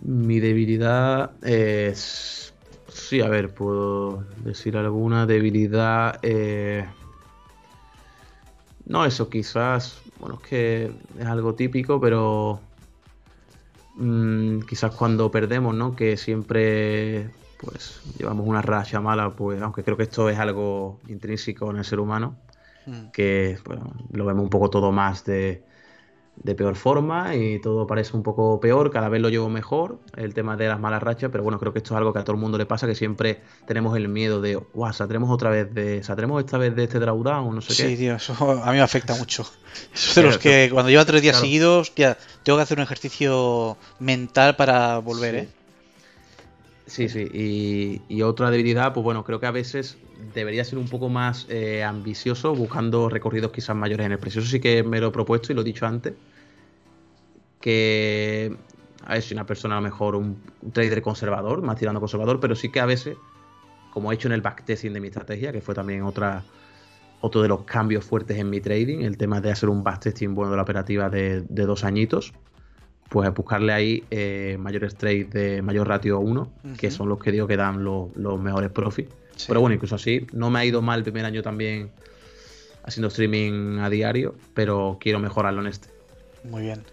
Mi debilidad es. Sí, a ver, puedo decir alguna debilidad. eh, No, eso quizás. Bueno, es que es algo típico, pero. Mm, quizás cuando perdemos, ¿no? Que siempre. Pues llevamos una racha mala, pues aunque creo que esto es algo intrínseco en el ser humano, Mm. que bueno, lo vemos un poco todo más de, de peor forma y todo parece un poco peor, cada vez lo llevo mejor, el tema de las malas rachas, pero bueno, creo que esto es algo que a todo el mundo le pasa, que siempre tenemos el miedo de, guau, saldremos otra vez de, saldremos esta vez de este drawdown, no sé Sí, qué. tío, eso a mí me afecta mucho. (laughs) Eso de los que cuando lleva tres días claro. seguidos, ya, tengo que hacer un ejercicio mental para volver, Sí. ¿eh? Sí, sí, y, y otra debilidad, pues bueno, creo que a veces debería ser un poco más eh, ambicioso, buscando recorridos quizás mayores en el precio. Eso sí que me lo he propuesto y lo he dicho antes, que a ver si una persona a lo mejor un, un trader conservador, más tirando conservador, pero sí que a veces, como he hecho en el backtesting de mi estrategia, que fue también otra otro de los cambios fuertes en mi trading, el tema de hacer un backtesting bueno de la operativa de, de dos añitos, pues buscarle ahí eh, mayores trades de mayor ratio 1, que Ujú. son los que digo que dan los, los mejores profits. Sí. Pero bueno, incluso así, no me ha ido mal el primer año también haciendo streaming a diario, pero quiero mejorarlo en este. Muy bien.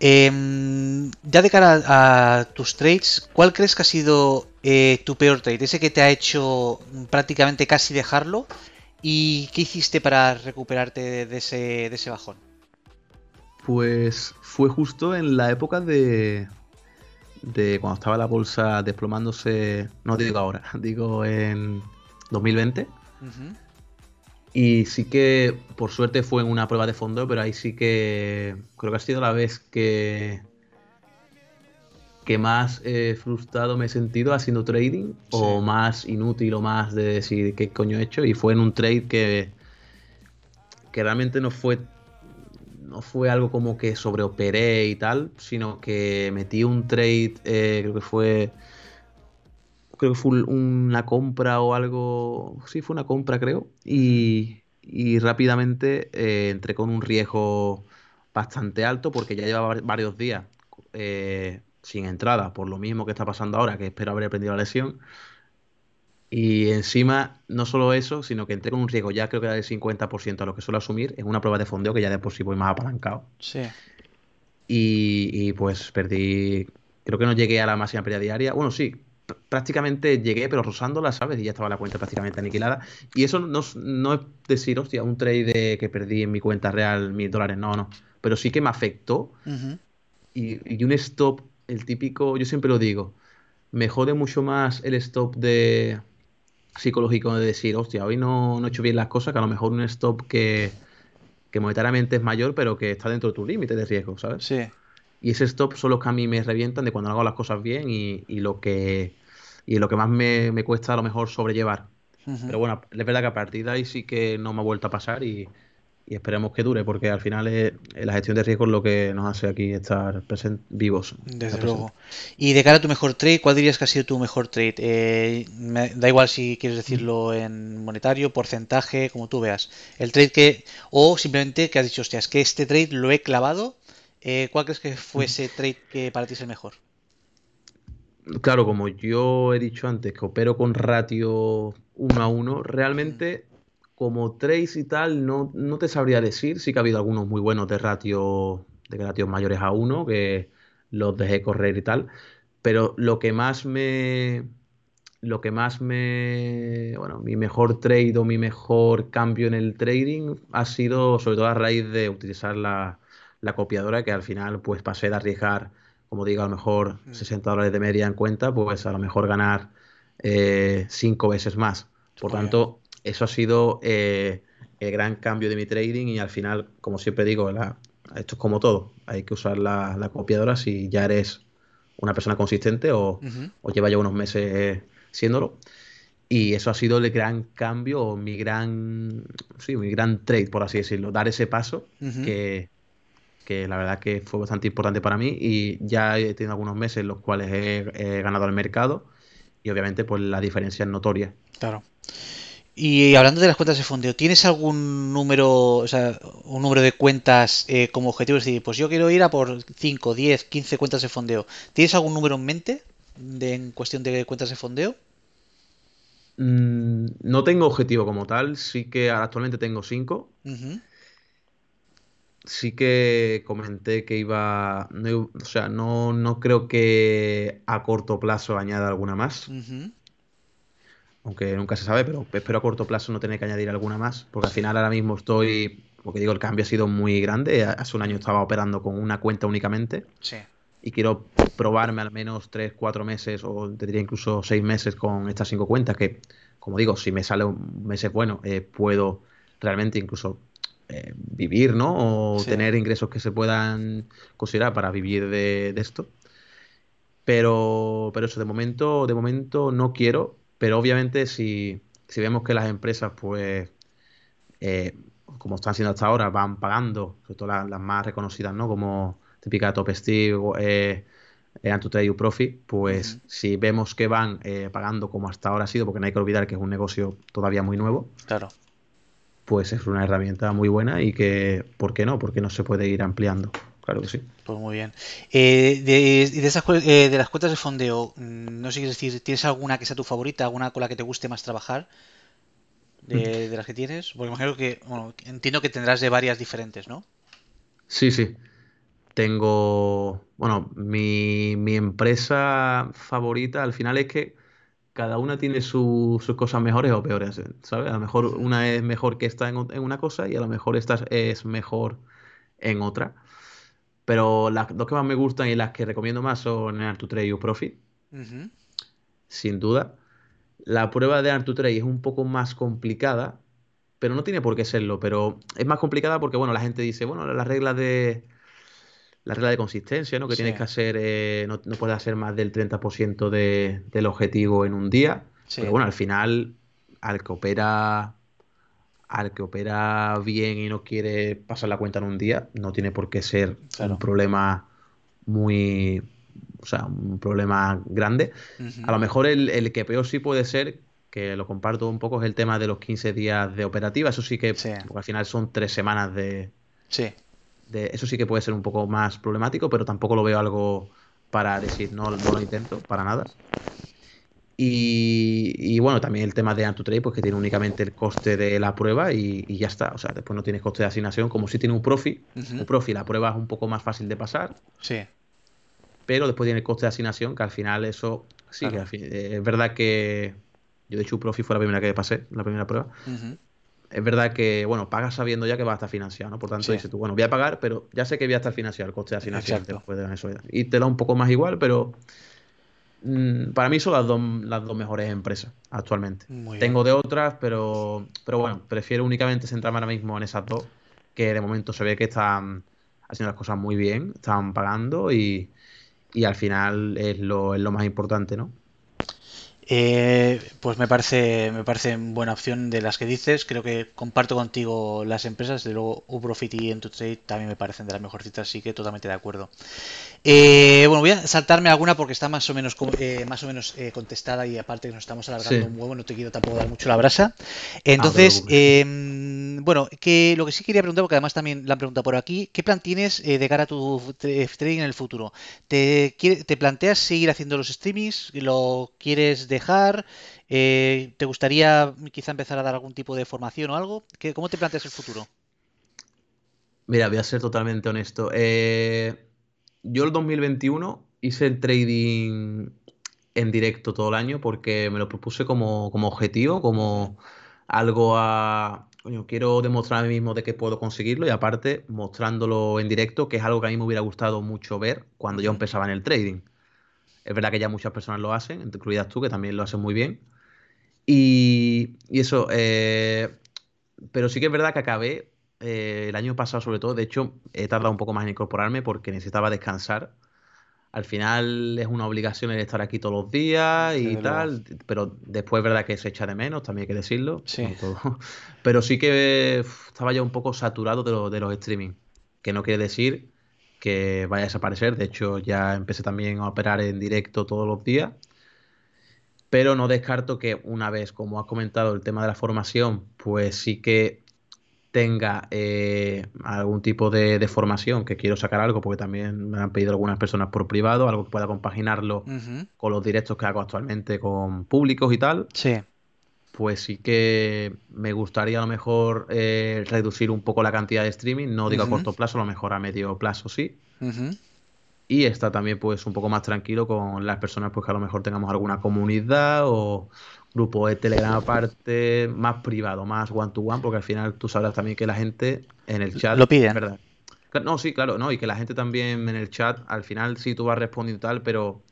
Em, ya de cara a, tus trades, ¿cuál crees que ha sido eh, tu peor trade? Ese que te ha hecho prácticamente casi dejarlo. ¿Y qué hiciste para recuperarte de ese, de ese bajón? Pues fue justo en la época de, de cuando estaba la bolsa desplomándose, no digo ahora, (laughs) digo en 2020. Y sí que, por suerte, fue en una prueba de fondo, pero ahí sí que creo que ha sido la vez que, que más eh, frustrado me he sentido haciendo trading, o más inútil, o más de decir qué coño he hecho. Y fue en un trade que, que realmente no fue no fue algo como que sobreoperé y tal, sino que metí un trade, eh, creo que fue creo que fue una compra o algo. Sí, fue una compra, creo. Y, rápidamente eh, entré con un riesgo bastante alto porque ya llevaba varios días eh, sin entrada, por lo mismo que está pasando ahora, que espero haber aprendido la lesión. Y encima, no solo eso, sino que entré con un riesgo ya creo que era del 50% a lo que suelo asumir en una prueba de fondeo que ya de por sí voy más apalancado. Sí. Y, y pues perdí, creo que no llegué a la máxima pérdida diaria. Bueno, sí, prácticamente llegué, pero rozándola, ¿sabes? Y ya estaba la cuenta prácticamente aniquilada. Y eso no, no es decir, hostia, un trade que perdí en mi cuenta real mil dólares, no, no. Pero sí que me afectó. y, un stop, el típico, yo siempre lo digo, me jode mucho más el stop de psicológico de decir, hostia, hoy no, no he hecho bien las cosas, que a lo mejor un stop que, que monetariamente es mayor, pero que está dentro de tu límite de riesgo, ¿sabes? Sí. Y ese stop son los que a mí me revientan de cuando hago las cosas bien y, lo que y lo que más me, cuesta a lo mejor sobrellevar. Pero bueno, es verdad que a partir de ahí sí que no me ha vuelto a pasar y, esperemos que dure, porque al final es, la gestión de riesgos lo que nos hace aquí estar vivos. Desde luego. Y de cara a tu mejor trade, ¿cuál dirías que ha sido tu mejor trade? Eh, da igual si quieres decirlo en monetario, porcentaje, como tú veas. El trade que, o simplemente que has dicho, hostia, es que este trade lo he clavado eh, ¿Cuál crees que fue ese trade que para ti es el mejor? Claro, como yo he dicho antes, que opero con ratio 1 a 1, realmente como trades y tal no, no, te sabría decir. Sí que ha habido algunos muy buenos de ratio de ratios mayores a 1 que los dejé correr y tal. Pero lo que más me. Lo que más me. Bueno, mi mejor trade o mi mejor cambio en el trading ha sido sobre todo a raíz de utilizar la, la copiadora que al final pues pasé de arriesgar, como digo, a lo mejor 60 mm. dólares de media en cuenta, pues a lo mejor ganar eh, cinco veces más. Por tanto, eso ha sido eh, el gran cambio de mi trading y al final, como siempre digo, esto es como todo, hay que usar la, copiadora si ya eres una persona consistente o, lleva ya unos meses siéndolo. Y eso ha sido el gran cambio o mi gran, sí, mi gran trade, por así decirlo, dar ese paso que, que la verdad que fue bastante importante para mí y ya he tenido algunos meses en los cuales he, ganado el mercado y obviamente pues la diferencia es notoria. Claro. Y hablando de las cuentas de fondeo, ¿tienes algún número, o sea, un número de cuentas eh, como objetivo? Es decir, pues yo quiero ir a por 5, 10, 15 cuentas de fondeo. ¿Tienes algún número en mente de, en cuestión de cuentas de fondeo? Mm, no tengo objetivo como tal, sí que actualmente tengo 5 sí que comenté que iba, o sea, no, no creo que a corto plazo añada alguna más. Aunque nunca se sabe, pero espero a corto plazo no tener que añadir alguna más, porque al final ahora mismo estoy, porque digo, el cambio ha sido muy grande. Hace un año estaba operando con una cuenta únicamente. Sí. Y quiero probarme al menos 3, 4 meses o tendría incluso 6 meses con estas 5 cuentas que, como digo, si me sale un mes bueno, eh, puedo realmente incluso eh, vivir, ¿no? O tener ingresos que se puedan considerar para vivir de, esto. Pero, pero eso, de momento, de momento no quiero, pero obviamente si, vemos que las empresas, pues, eh, como están siendo hasta ahora, van pagando, sobre todo las, más reconocidas, ¿no? Como típica Top Steve, eh, Antutrade Profit, pues si vemos que van eh, pagando como hasta ahora ha sido, porque no hay que olvidar que es un negocio todavía muy nuevo, claro pues es una herramienta muy buena y que, ¿por qué no? Porque no se puede ir ampliando. Claro que sí. Pues muy bien. Eh, de, de, esas, eh, de las cuentas de fondeo, mm, no sé si decir, ¿tienes alguna que sea tu favorita, alguna con la que te guste más trabajar? de, de las que tienes? Porque imagino que, bueno, entiendo que tendrás de varias diferentes, ¿no? Sí, sí. Tengo, bueno, mi, mi empresa favorita al final es que cada una tiene su- sus cosas mejores o peores, ¿sabes? A lo mejor una es mejor que esta en una cosa y a lo mejor esta es mejor en otra. Pero las dos que más me gustan y las que recomiendo más son Earn to Trade y Profit, Ujú. sin duda. La prueba de Earn to Trade es un poco más complicada, pero no tiene por qué serlo. Pero es más complicada porque, bueno, la gente dice, bueno, las reglas de, la regla de consistencia, ¿no? Que Sí, tienes que hacer, eh, no, no puedes hacer más del 30% de- del objetivo en un día. sí, Pero bueno, al final, al que opera, al que opera bien y no quiere pasar la cuenta en un día, no tiene por qué ser un problema muy, o sea, un problema grande. A lo mejor el, el que peor sí puede ser, que lo comparto un poco, es el tema de los 15 días de operativa. Eso sí que, Sí, porque al final son tres semanas de, sí, de- eso sí que puede ser un poco más problemático, pero tampoco lo veo algo para decir no, no lo intento, para nada. Y, y bueno, también el tema de Antutrade, pues que tiene únicamente el coste de la prueba y, y ya está. O sea, después no tienes coste de asignación, como si tiene un profi. Un profi, la prueba es un poco más fácil de pasar, sí, pero después tiene el coste de asignación, que al final eso sí, que al fin- eh, es verdad que yo de hecho un profi fue la primera que pasé, la primera prueba. Es verdad que, bueno, pagas sabiendo ya que va a estar financiado, ¿no? Por tanto, sí, dices tú, bueno, voy a pagar, pero ya sé que voy a estar financiado, el coste de asignación puede dar eso. Y te da un poco más igual, pero para mí son las dos, las dos mejores empresas actualmente. Muy bien. Tengo de otras, pero, pero bueno, prefiero únicamente centrarme ahora mismo en esas dos, que de momento se ve que están haciendo las cosas muy bien, están pagando y, y al final es lo, es lo más importante, ¿no? Eh, pues me parece, me parece buena opción de las que dices. Creo que comparto contigo las empresas. De luego, Uprofit y Entutrade también me parecen de las mejorcitas, así que totalmente de acuerdo. Eh, bueno, voy a saltarme alguna porque está más o menos, eh, más o menos eh, contestada y aparte que nos estamos alargando Sí. un huevo, no te quiero tampoco dar mucho la brasa. Ah, no eh, bueno, que lo que sí quería preguntar, porque además también la han preguntado por aquí, ¿qué plan tienes eh, de cara a tu tra- trading en el futuro? ¿Te, planteas seguir haciendo los streamings? ¿Lo quieres dejar? Eh, ¿te gustaría quizá empezar a dar algún tipo de formación o algo? ¿Qué- ¿Cómo te planteas el futuro? Mira, voy a ser totalmente honesto. Eh, yo el 2021 hice el trading en directo todo el año porque me lo propuse como, como objetivo, como algo a... Coño, quiero demostrar a mí mismo de que puedo conseguirlo y aparte mostrándolo en directo, que es algo que a mí me hubiera gustado mucho ver cuando yo empezaba en el trading. Es verdad que ya muchas personas lo hacen, incluidas tú, que también lo hacen muy bien. Y, y eso, eh, pero sí que es verdad que acabé eh, el año pasado sobre todo, de hecho he tardado un poco más en incorporarme porque necesitaba descansar. Al final es una obligación el estar aquí todos los días y tal, pero después es verdad que se echa de menos, también hay que decirlo, Sí, todo. (laughs) Pero sí que estaba ya un poco saturado de, lo- de los streaming, que no quiere decir que vaya a desaparecer. De hecho, ya empecé también a operar en directo todos los días. Pero no descarto que una vez, como has comentado, el tema de la formación, pues sí que tenga eh, algún tipo de, de formación, que quiero sacar algo, porque también me han pedido algunas personas por privado, algo que pueda compaginarlo con los directos que hago actualmente con públicos y tal, sí, pues sí que me gustaría a lo mejor eh, reducir un poco la cantidad de streaming, no digo a corto plazo, a lo mejor a medio plazo sí. Y está también pues un poco más tranquilo con las personas pues que a lo mejor tengamos alguna comunidad o grupo de Telegram aparte, más privado, más one to one, porque al final tú sabrás también que la gente en el chat, Lo piden. verdad. No, sí, claro, no, y que la gente también en el chat, al final sí tú vas respondiendo y tal, pero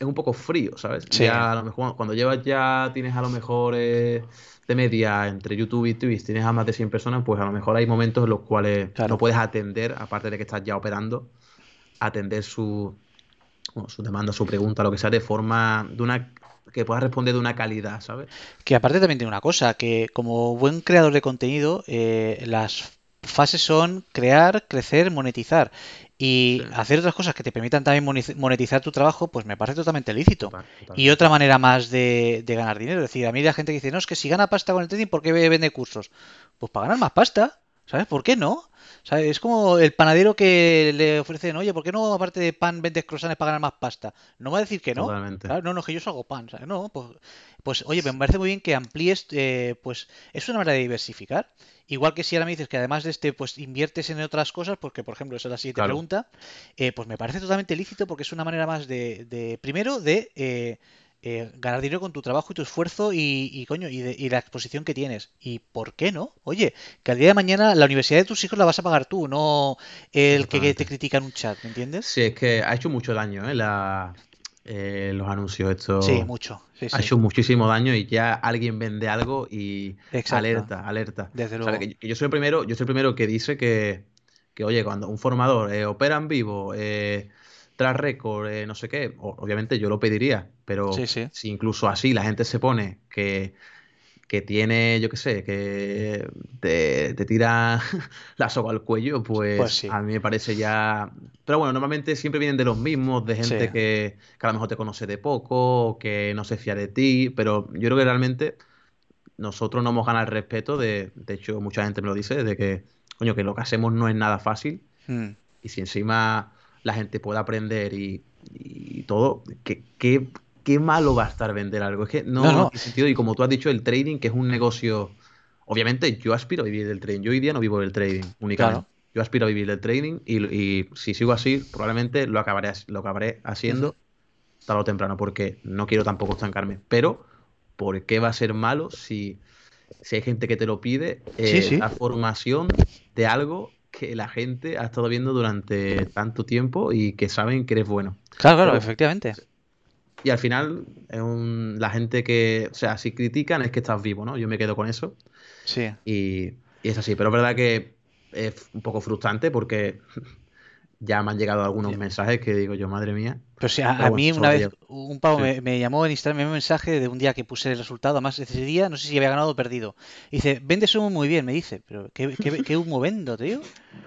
es un poco frío, ¿sabes? Sí, Ya a lo mejor cuando llevas ya, tienes a lo mejor eh, de media entre YouTube y Twitch, tienes a más de 100 personas, pues a lo mejor hay momentos en los cuales no puedes atender, aparte de que estás ya operando, atender su, bueno, su demanda, su pregunta, lo que sea, de forma, de una, que puedas responder de una calidad, ¿sabes? Que aparte también tiene una cosa, que como buen creador de contenido, eh, las fases son crear, crecer, monetizar. Y Sí, hacer otras cosas que te permitan también monetizar tu trabajo, pues me parece totalmente lícito. total, Y otra manera más de, de ganar dinero. Es decir, a mí la gente que dice, no, es que si gana pasta con el trading, ¿por qué vende cursos? Pues para ganar más pasta. ¿Sabes? ¿Por qué no? ¿Sabes? Es como el panadero que le ofrecen, oye, ¿por qué no aparte de pan vendes croissants para ganar más pasta? No va a decir que no. No, no, que yo hago pan. ¿sabes? No, pues, pues oye, me parece muy bien que amplíes, eh, pues es una manera de diversificar. Igual que si ahora me dices que además de este, pues inviertes en otras cosas, porque por ejemplo, esa es la siguiente Claro. pregunta, eh, pues me parece totalmente lícito porque es una manera más de, de primero, de eh, eh, ganar dinero con tu trabajo y tu esfuerzo y, y, coño, y, de- y la exposición que tienes. ¿Y por qué no? Oye, que al día de mañana la universidad de tus hijos la vas a pagar tú, no el que, que te critica en un chat, ¿me entiendes? Sí, es que ha hecho mucho daño, ¿eh? La, eh, los anuncios estos. Sí, mucho. Sí, Ha sí. hecho muchísimo daño y ya alguien vende algo y Exacto. alerta, alerta. Desde O sea, luego. que que yo soy el primero, yo soy el primero que dice que, que oye, cuando un formador eh, opera en vivo, eh, tras récord, eh, no sé qué, o- obviamente yo lo pediría, pero Sí, sí. si incluso así la gente se pone que, que tiene, yo qué sé, que te, te tira (laughs) la soga al cuello, Pues pues sí. a mí me parece ya... Pero bueno, normalmente siempre vienen de los mismos, de gente que, que a lo mejor te conoce de poco, que no se fía de ti, pero yo creo que realmente nosotros no hemos ganado el respeto de, de hecho, mucha gente me lo dice, de que, coño, que lo que hacemos no es nada fácil Mm. y si encima la gente puede aprender y, y todo, ¿qué, qué, qué malo va a estar vender algo? Es que no, No, no tiene sentido y como tú has dicho, el trading, que es un negocio, obviamente yo aspiro a vivir del trading, yo hoy día no vivo del trading únicamente. Claro. Yo aspiro a vivir del trading y, y si sigo así, probablemente lo acabaré, lo acabaré haciendo tarde o temprano, porque no quiero tampoco estancarme. Pero, ¿por qué va a ser malo si, si hay gente que te lo pide, Sí, eh, sí. la formación de algo que la gente ha estado viendo durante tanto tiempo y que saben que eres bueno? Claro, claro, Pero- efectivamente. Y al final, es un- la gente que, o sea, si critican es que estás vivo, ¿no? Yo me quedo con eso Sí. y, y es así. Pero es verdad que es un poco frustrante porque (laughs) ya me han llegado algunos mensajes que digo yo, madre mía. Pero sí, a, Pero a bueno, mí una vez un pavo Sí. me, me llamó en Instagram, me envió un mensaje de un día que puse el resultado, además ese día no sé si había ganado o perdido. Y dice, vendes humo muy bien, me dice, pero ¿qué, qué, qué humo vendo, tío?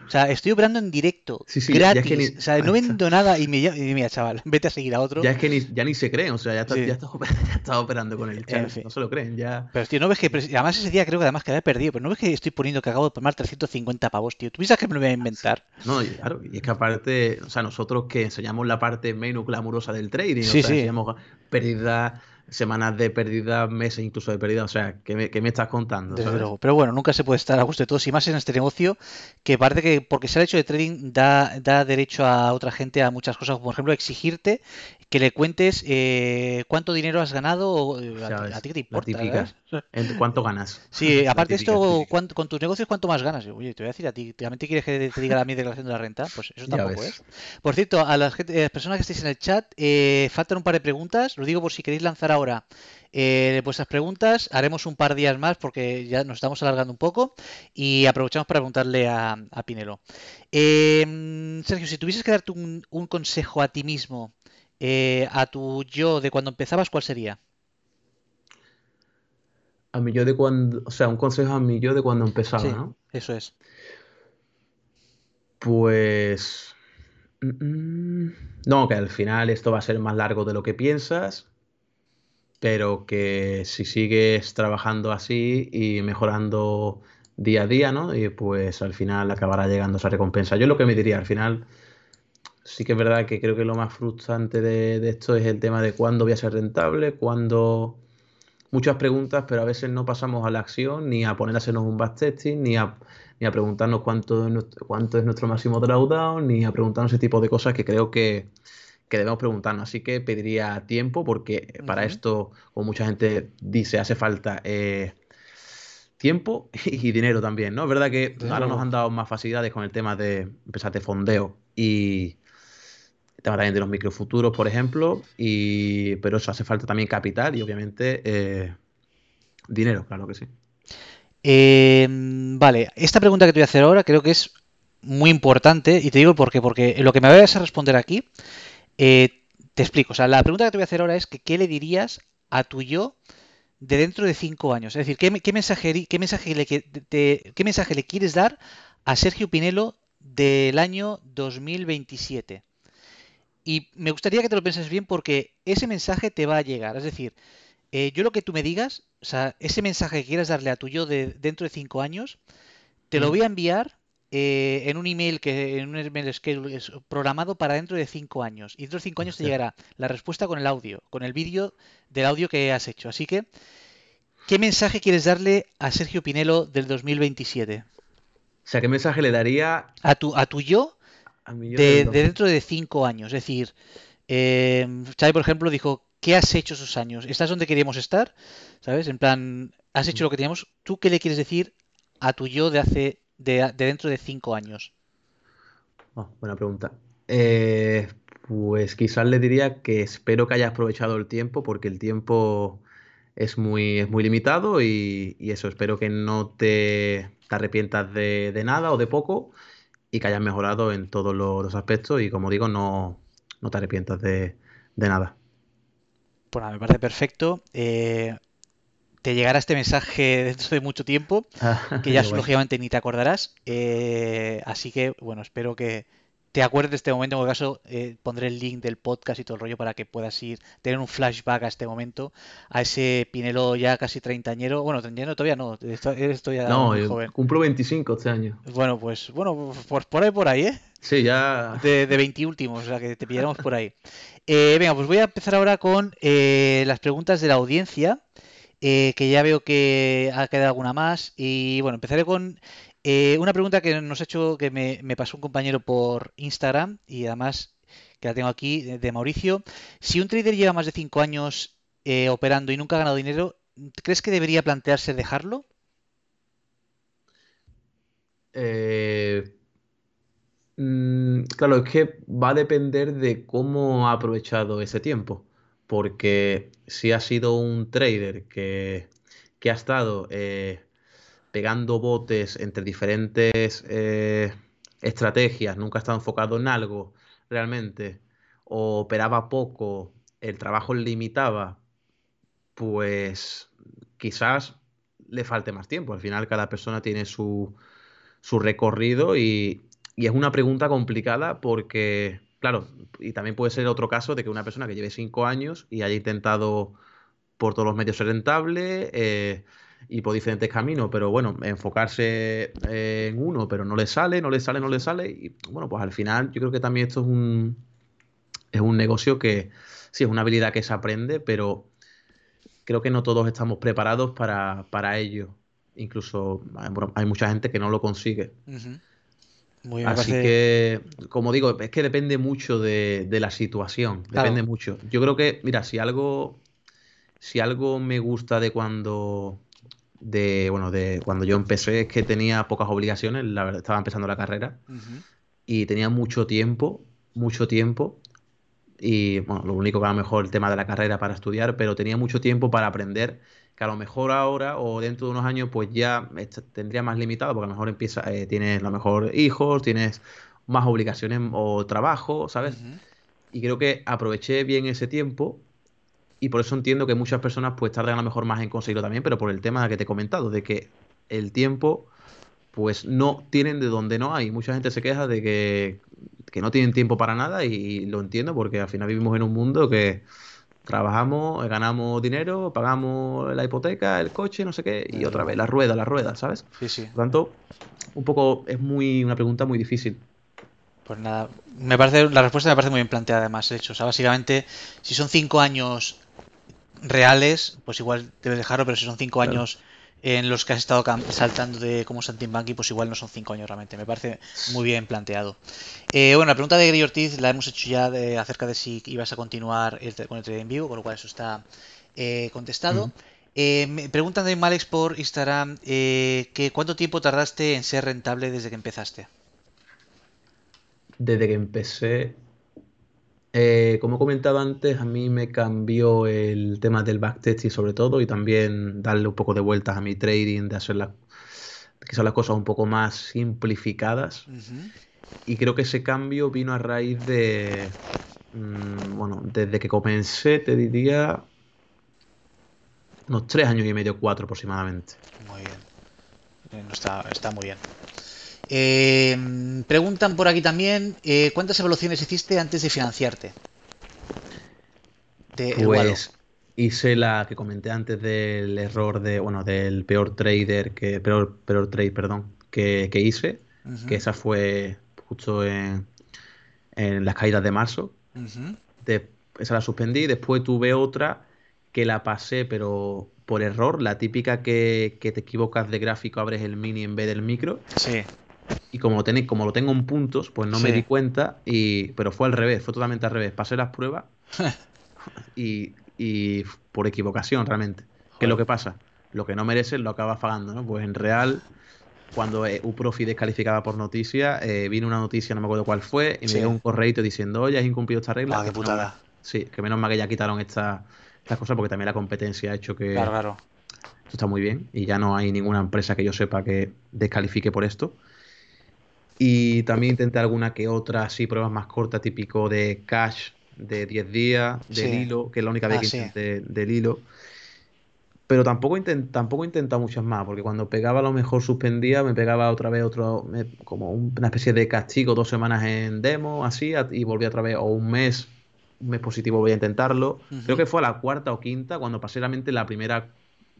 O sea, estoy operando en directo, Sí, sí, ya es gratis, que ni- o sea, no vendo nada y me llama- y mira, chaval, (laughs) vete a seguir a otro. Ya es que ni, ya ni se creen, o sea, ya está, Sí. ya está, oper- (laughs) ya está operando con el chat, En fin. no se lo creen, ya. Pero tío, no ves que, además ese día creo que además que había perdido, pero no ves que estoy poniendo que acabo de palmar 350 pavos, tío. ¿Tú piensas que me lo voy a inventar? No, y claro, y es que aparte, o sea, nosotros que enseñamos la parte menos glamurosa del trading, Sí, o sea, sí. pérdidas, semanas de pérdidas, meses incluso de pérdida, o sea, ¿qué me, qué me estás contando? Desde sabes? luego. Pero bueno, nunca se puede estar a gusto de todos y más en este negocio que parece que porque se ha hecho de trading da, da derecho a otra gente a muchas cosas, como por ejemplo exigirte que le cuentes eh, cuánto dinero has ganado o eh, a, ti, ¿Sabes? a ti qué te importa. ¿En ¿Cuánto ganas? Sí, (laughs) aparte típica, esto, cuánto- con tus negocios, ¿cuánto más ganas? Oye, te voy a decir a ti, ¿también te quieres que te diga la mi declaración de la renta? Pues eso tampoco es. Por cierto, a las, gente- a las personas que estéis en el chat, eh, faltan un par de preguntas. Lo digo por si queréis lanzar ahora eh, vuestras preguntas. Haremos un par de días más porque ya nos estamos alargando un poco y aprovechamos para preguntarle a, a Pinelo. Eh, Sergio, si tuvieses que darte un, un consejo a ti mismo, eh, a tu yo de cuando empezabas, ¿cuál sería? A mí yo de cuando, o sea, un consejo a mí yo de cuando empezaba, Sí, ¿no? eso es. Pues... mm, mm, No, que al final esto va a ser más largo de lo que piensas, pero que si sigues trabajando así y mejorando día a día, ¿no? Y pues al final acabará llegando esa recompensa. Yo lo que me diría, al final, sí que es verdad que creo que lo más frustrante de, de esto es el tema de cuándo voy a ser rentable, cuándo... Muchas preguntas, pero a veces no pasamos a la acción, ni a poner a hacernos un backtesting, ni a, ni a preguntarnos cuánto es, nuestro, cuánto es nuestro máximo drawdown, ni a preguntarnos ese tipo de cosas que creo que, que debemos preguntarnos. Así que pediría tiempo, porque para esto, como mucha gente dice, hace falta eh, tiempo (laughs) y dinero también, ¿no? Es verdad que ahora nos han dado más facilidades con el tema de empezar de fondeo y también de los microfuturos, por ejemplo, y, pero eso hace falta también capital y obviamente eh, dinero, claro que sí. Eh, vale, esta pregunta que te voy a hacer ahora creo que es muy importante y te digo por qué, porque lo que me vayas a responder aquí, eh, te explico. O sea, la pregunta que te voy a hacer ahora es que ¿qué le dirías a tu yo de dentro de cinco años? Es decir, ¿qué, qué mensaje, qué, mensaje le, qué mensaje le quieres dar a Sergio Pinelo del año 2027? Y me gustaría que te lo penses bien porque ese mensaje te va a llegar. Es decir, eh, yo lo que tú me digas, o sea, ese mensaje que quieras darle a tu yo de dentro de cinco años, te lo voy a enviar eh, en un email que en un email schedule es programado para dentro de cinco años. Y dentro de cinco años te llegará la respuesta con el audio, con el vídeo del audio que has hecho. Así que, ¿qué mensaje quieres darle a Sergio Pinelo del 2027? O sea, ¿qué mensaje le daría a tu, a tu yo, de, dentro de cinco años? Es decir, eh, por ejemplo, dijo, ¿qué has hecho esos años? ¿Estás donde queríamos estar? ¿Sabes? En plan, has hecho lo que teníamos. ¿Tú qué le quieres decir a tu yo de hace de, dentro de cinco años? Oh, buena pregunta. Eh, pues quizás le diría que espero que hayas aprovechado el tiempo porque el tiempo es muy, es muy limitado y, eso, espero que no te, arrepientas de, nada o de poco y que hayas mejorado en todos los, aspectos y como digo, no, te arrepientas de, nada. Pues me parece perfecto. Eh, te llegará este mensaje (laughs) dentro de mucho tiempo, que ya (laughs) lógicamente ni te acordarás. Eh, así que, bueno, espero que te acuerdes de este momento. En cualquier caso, eh, pondré el link del podcast y todo el rollo para que puedas ir, tener un flashback a este momento, a ese Pinelo ya casi treintañero. Bueno, treintañero todavía no, estoy ya no, muy joven. Cumplo 25 este año. Bueno, pues, bueno, por ahí, por ahí, ¿eh? Sí, ya. De, de 20 últimos, o sea que te pillaremos por ahí. Eh, venga, pues voy a empezar ahora con las preguntas de la audiencia. Eh, que ya veo que ha quedado alguna más. Y bueno, empezaré con eh, una pregunta que nos ha hecho, que me, pasó un compañero por Instagram y además que la tengo aquí, de Mauricio. Si un trader lleva más de 5 años eh, operando y nunca ha ganado dinero, ¿crees que debería plantearse dejarlo? Mm, claro, es que va a depender de cómo ha aprovechado ese tiempo porque si ha sido un trader que, ha estado eh, pegando botes entre diferentes eh, estrategias, nunca ha estado enfocado en algo realmente, o operaba poco, el trabajo limitaba, pues quizás le falte más tiempo. Al final cada persona tiene su, su recorrido y, y es una pregunta complicada porque Claro, y también puede ser otro caso de que una persona que lleve cinco años y haya intentado por todos los medios ser rentable eh, y por diferentes caminos, pero bueno, enfocarse eh, en uno, pero no le sale, no le sale, no le sale. Y bueno, pues al final yo creo que también esto es un, es un negocio que sí es una habilidad que se aprende, pero creo que no todos estamos preparados para, para ello. Incluso hay mucha gente que no lo consigue. Así que, como digo, es que depende mucho de, la situación. Depende mucho. Yo creo que, mira, si algo. Si algo me gusta de cuando. De, bueno, de cuando yo empecé es que tenía pocas obligaciones, la verdad, estaba empezando la carrera y tenía mucho tiempo, mucho tiempo y bueno, lo único que a lo mejor el tema de la carrera para estudiar, pero tenía mucho tiempo para aprender que a lo mejor ahora o dentro de unos años pues ya tendría más limitado porque a lo mejor empieza, eh, tienes a lo mejor hijos, tienes más obligaciones o trabajo, ¿sabes? Y creo que aproveché bien ese tiempo y por eso entiendo que muchas personas pues tardan a lo mejor más en conseguirlo también, pero por el tema que te he comentado, de que el tiempo pues no tienen de donde no hay. Mucha gente se queja de que, que no tienen tiempo para nada y lo entiendo porque al final vivimos en un mundo que trabajamos, ganamos dinero, pagamos la hipoteca, el coche, no sé qué, y otra vez la rueda, la rueda, ¿sabes? Sí, sí. Por tanto, un poco es muy una pregunta muy difícil. Pues nada, me parece la respuesta me parece muy bien planteada además, hecho, o sea, básicamente si son cinco años reales, pues igual debes dejarlo, pero si son cinco años en los que has estado saltando de como Santimbanqui, pues igual no son cinco años realmente. Me parece muy bien planteado. Eh, bueno, la pregunta de Gary Ortiz la hemos hecho ya de, acerca de si ibas a continuar con el trading en vivo, con lo cual eso está eh, contestado. Eh, me preguntan de Malex por Instagram que cuánto tiempo tardaste en ser rentable desde que empezaste. Desde que empecé, eh, como he comentado antes, a mí me cambió el tema del backtesting sobre todo y también darle un poco de vueltas a mi trading, de hacer las, son las cosas un poco más simplificadas. Y creo que ese cambio vino a raíz de, mm, bueno, desde que comencé, te diría, unos tres años y medio, cuatro aproximadamente. Muy bien. Está, está muy bien. Eh, preguntan por aquí también, eh, ¿cuántas evaluaciones hiciste antes de financiarte? pues hice la que comenté antes del error de, bueno, del peor trader que, peor, peor trade, perdón, que, hice, que esa fue justo en, en, las caídas de marzo. esa la suspendí, después tuve otra que la pasé, pero por error, la típica que, te equivocas de gráfico, abres el mini en vez del micro. Sí. Y como, tenéis, como lo tengo en puntos, pues no me di cuenta, y, pero fue al revés, fue totalmente al revés. Pasé las pruebas (laughs) y, y por equivocación realmente. ¿Qué es lo que pasa? Lo que no mereces lo acabas pagando, ¿no? Pues en real, cuando eh, UProfi descalificaba por noticia, eh, vino una noticia, no me acuerdo cuál fue, y me dio un correito diciendo, oye, has incumplido esta regla. Ah, qué putada. sí, que menos mal que ya quitaron esta, estas cosas porque también la competencia ha hecho que... Claro, claro. Esto está muy bien y ya no hay ninguna empresa que yo sepa que descalifique por esto. Y también intenté alguna que otra, así, pruebas más cortas, típico de cash de 10 días, del hilo, que es la única vez ah, que intenté del hilo. Pero tampoco, intent, tampoco intenta muchas más, porque cuando pegaba a lo mejor suspendía, me pegaba otra vez otro, como una especie de castigo, dos semanas en demo, así, y volvía otra vez, o un mes, un mes positivo voy a intentarlo. Creo que fue a la cuarta o quinta, cuando pasé realmente la primera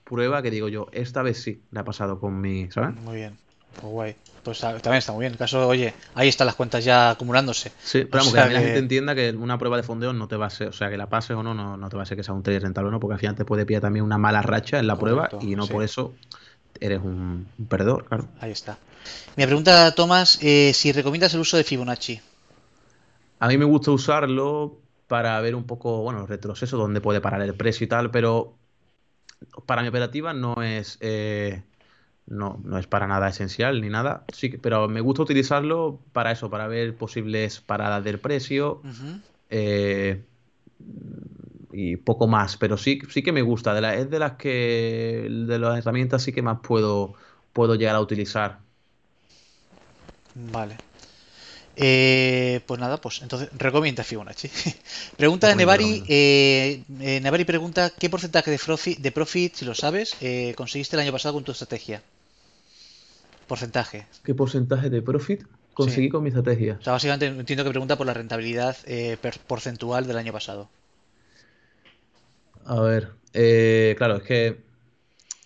prueba, que digo yo, esta vez sí, la ha pasado con mi, ¿sabes? Muy bien, pues guay pues también está muy bien. En caso, oye, ahí están las cuentas ya acumulándose. Sí, pero vamos, que, la gente entienda que una prueba de fondeo no te va a ser, o sea, que la pases o no, no, te va a ser que sea un trade rentable o no, porque al final te puede pillar también una mala racha en la prueba y no por eso eres un, perdedor, claro. Ahí está. Mi pregunta, Tomás, eh, si recomiendas el uso de Fibonacci. A mí me gusta usarlo para ver un poco, bueno, el retroceso, dónde puede parar el precio y tal, pero para mi operativa no es... Eh, no, no es para nada esencial ni nada. Sí, pero me gusta utilizarlo para eso, para ver posibles paradas del precio. Eh, y poco más, pero sí, sí que me gusta. De la, es de las que de las herramientas sí que más puedo, puedo llegar a utilizar. Vale. Eh, pues nada, pues entonces recomienda Fibonacci. (laughs) pregunta de Nevari. Eh, eh, Nevari pregunta: ¿Qué porcentaje de profit, de profit si lo sabes, conseguiste el año pasado con tu estrategia? Porcentaje. ¿Qué porcentaje de profit conseguí con mi estrategia? O sea, básicamente entiendo que pregunta por la rentabilidad eh, porcentual del año pasado. A ver, eh, claro, es que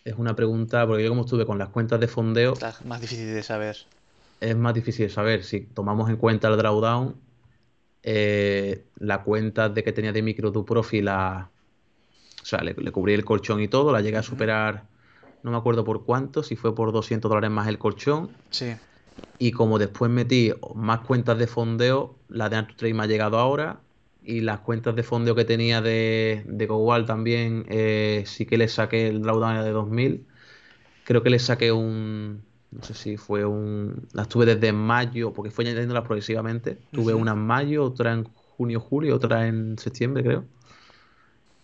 es una pregunta, porque yo como estuve con las cuentas de fondeo... Es más difícil de saber. Es más difícil de saber. Si tomamos en cuenta el drawdown, eh, la cuenta de que tenía de micro tu profit, la... O sea, le, cubrí el colchón y todo, la llegué a superar no me acuerdo por cuánto, si fue por 200 dólares más el colchón. Sí. Y como después metí más cuentas de fondeo, la de Antutrade me ha llegado ahora. Y las cuentas de fondeo que tenía de, de GoWall también, eh, sí que le saqué el drawdown de 2000. Creo que le saqué un. No sé si fue un. Las tuve desde mayo, porque fue añadiéndolas progresivamente. Tuve una en mayo, otra en junio, julio, otra en septiembre, creo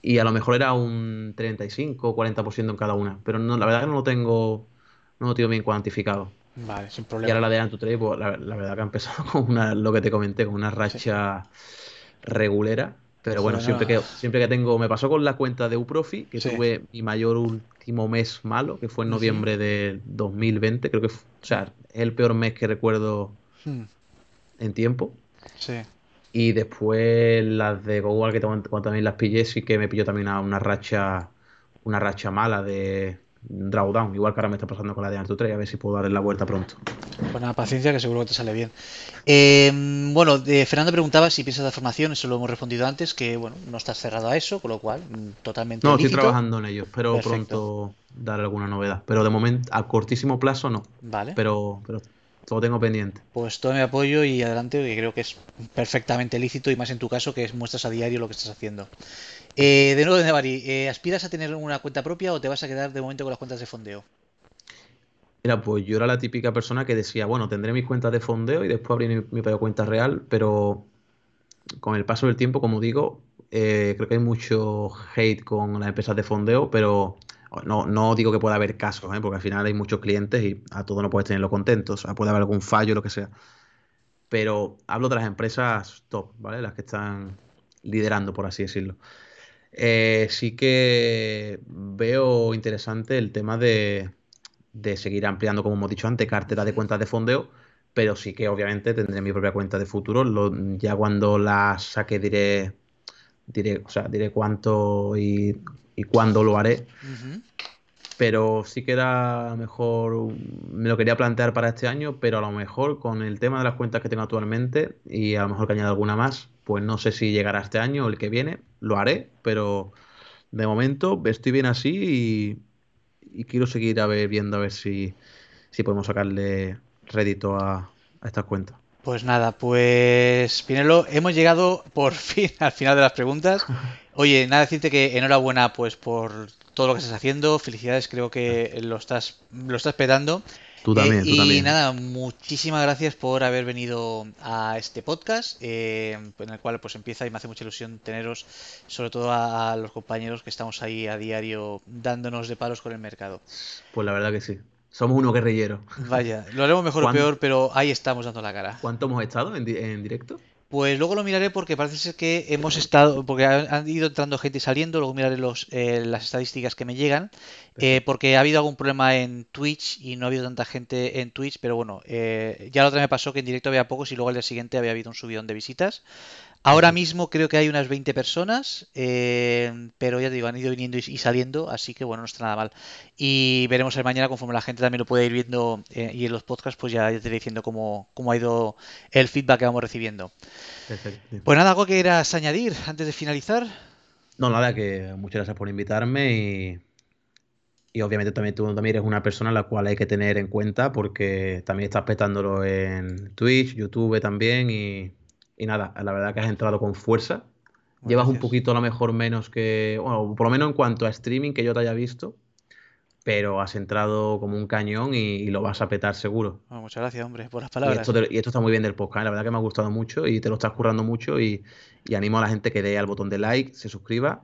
y a lo mejor era un 35 o 40% en cada una. Pero no, la verdad que no lo tengo, no lo tengo bien cuantificado. Vale, sin problema. Y ahora la de Antutrade, pues la, verdad que ha empezado (laughs) con una, lo que te comenté, con una racha regulera. Pero bueno, siempre que, siempre que tengo, me pasó con la cuenta de Uprofi, que tuve mi mayor último mes malo, que fue en noviembre de 2020, creo que, o sea, es el peor mes que recuerdo hmm. en tiempo. Sí. Y después las de GoWall, que cuando también las pillé, sí que me pilló también una, racha una racha mala de drawdown. Igual que ahora me está pasando con la de Artu 3, a ver si puedo darle la vuelta pronto. Buena paciencia, que seguro que te sale bien. Em, bueno, Fernando preguntaba si piensas de formación, eso lo hemos respondido antes, que bueno, no estás cerrado a eso, con lo cual, mm, totalmente. No, estoy trabajando en ello, espero pronto dar alguna novedad. Pero de momento, a cortísimo plazo no. Vale. Pero, pero todo tengo pendiente. Pues todo mi apoyo y adelante, que creo que es perfectamente lícito y más en tu caso que muestras a diario lo que estás haciendo. Eh, de nuevo, Nevari, eh, ¿aspiras a tener una cuenta propia o te vas a quedar de momento con las cuentas de fondeo? Mira, pues yo era la típica persona que decía, bueno, tendré mis cuentas de fondeo y después abriré mi, propia cuenta real, pero con el paso del tiempo, como digo, eh, creo que hay mucho hate con las empresas de fondeo, pero no, no digo que pueda haber casos, ¿eh? porque al final hay muchos clientes y a todos no puedes tenerlo contentos. O sea, puede haber algún fallo, lo que sea. Pero hablo de las empresas top, ¿vale? Las que están liderando, por así decirlo. Eh, sí que veo interesante el tema de, seguir ampliando, como hemos dicho antes, cartera de cuentas de fondeo, pero sí que obviamente tendré mi propia cuenta de futuro. ya cuando la saque diré, diré, o sea, diré cuánto y y cuándo lo haré. Pero sí que era a lo mejor, me lo quería plantear para este año, pero a lo mejor con el tema de las cuentas que tengo actualmente y a lo mejor que añada alguna más, pues no sé si llegará este año o el que viene, lo haré, pero de momento estoy bien así y, quiero seguir a ver, viendo a ver si, si podemos sacarle rédito a, a estas cuentas. Pues nada, pues Pinelo, hemos llegado por (laughs) fin al final de las preguntas. (laughs) Oye, nada decirte que enhorabuena pues por todo lo que estás haciendo. Felicidades, creo que lo estás, lo estás petando. Tú también, tú y nada, muchísimas gracias por haber venido a este podcast, eh, en el cual pues empieza y me hace mucha ilusión teneros, sobre todo a, los compañeros que estamos ahí a diario dándonos de palos con el mercado. Pues la verdad que sí. Somos unos guerrilleros. Vaya, lo haremos mejor o peor, pero ahí estamos dando la cara. ¿Cuánto hemos estado en, en directo? Pues luego lo miraré porque parece ser que hemos estado, porque han ido entrando gente y saliendo, luego miraré los, eh, las estadísticas que me llegan, eh, porque ha habido algún problema en Twitch y no ha habido tanta gente en Twitch, pero bueno, eh, ya la otra me pasó que en directo había pocos y luego al día siguiente había habido un subidón de visitas. Ahora mismo creo que hay unas 20 personas, eh, pero ya te digo, han ido viniendo y, saliendo, así que bueno, no está nada mal. Y veremos el mañana conforme la gente también lo puede ir viendo eh, y en los podcasts, pues ya, te iré diciendo cómo, cómo, ha ido el feedback que vamos recibiendo. Perfecto. Pues nada, ¿algo que quieras añadir antes de finalizar? No, nada, que muchas gracias por invitarme y, y obviamente también tú también eres una persona a la cual hay que tener en cuenta porque también estás petándolo en Twitch, YouTube también y y nada, la verdad que has entrado con fuerza. Llevas un poquito a lo mejor menos que, bueno, por lo menos en cuanto a streaming que yo te haya visto, pero has entrado como un cañón y, lo vas a petar seguro. muchas gracias, hombre, por las palabras. Y esto, está muy bien del podcast, la verdad que me ha gustado mucho y te lo estás currando mucho y, y animo a la gente que dé al botón de like, se suscriba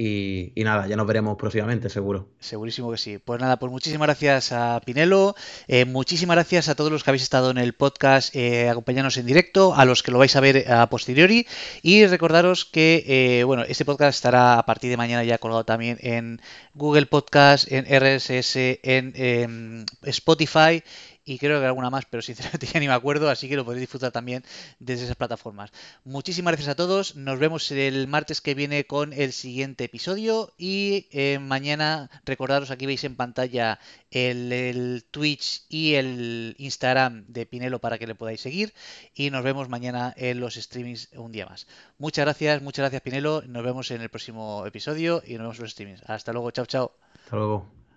y, nada, ya nos veremos próximamente, seguro. Segurísimo que sí. Pues nada, pues muchísimas gracias a Pinelo, eh, muchísimas gracias a todos los que habéis estado en el podcast eh, acompañándonos en directo, a los que lo vais a ver a posteriori y recordaros que eh, bueno, este podcast estará a partir de mañana ya colgado también en Google Podcast, en RSS, en em, Spotify y creo que alguna más, pero sinceramente (laughs) ya ni me acuerdo, así que lo podéis disfrutar también desde esas plataformas. Muchísimas gracias a todos, nos vemos el martes que viene con el siguiente episodio y eh, mañana recordaros aquí veis en pantalla el, Twitch y el Instagram de Pinelo para que le podáis seguir y nos vemos mañana en los streamings un día más. Muchas gracias, muchas gracias Pinelo, nos vemos en el próximo episodio y nos vemos en los streamings. Hasta luego, chao, chao. Hasta luego.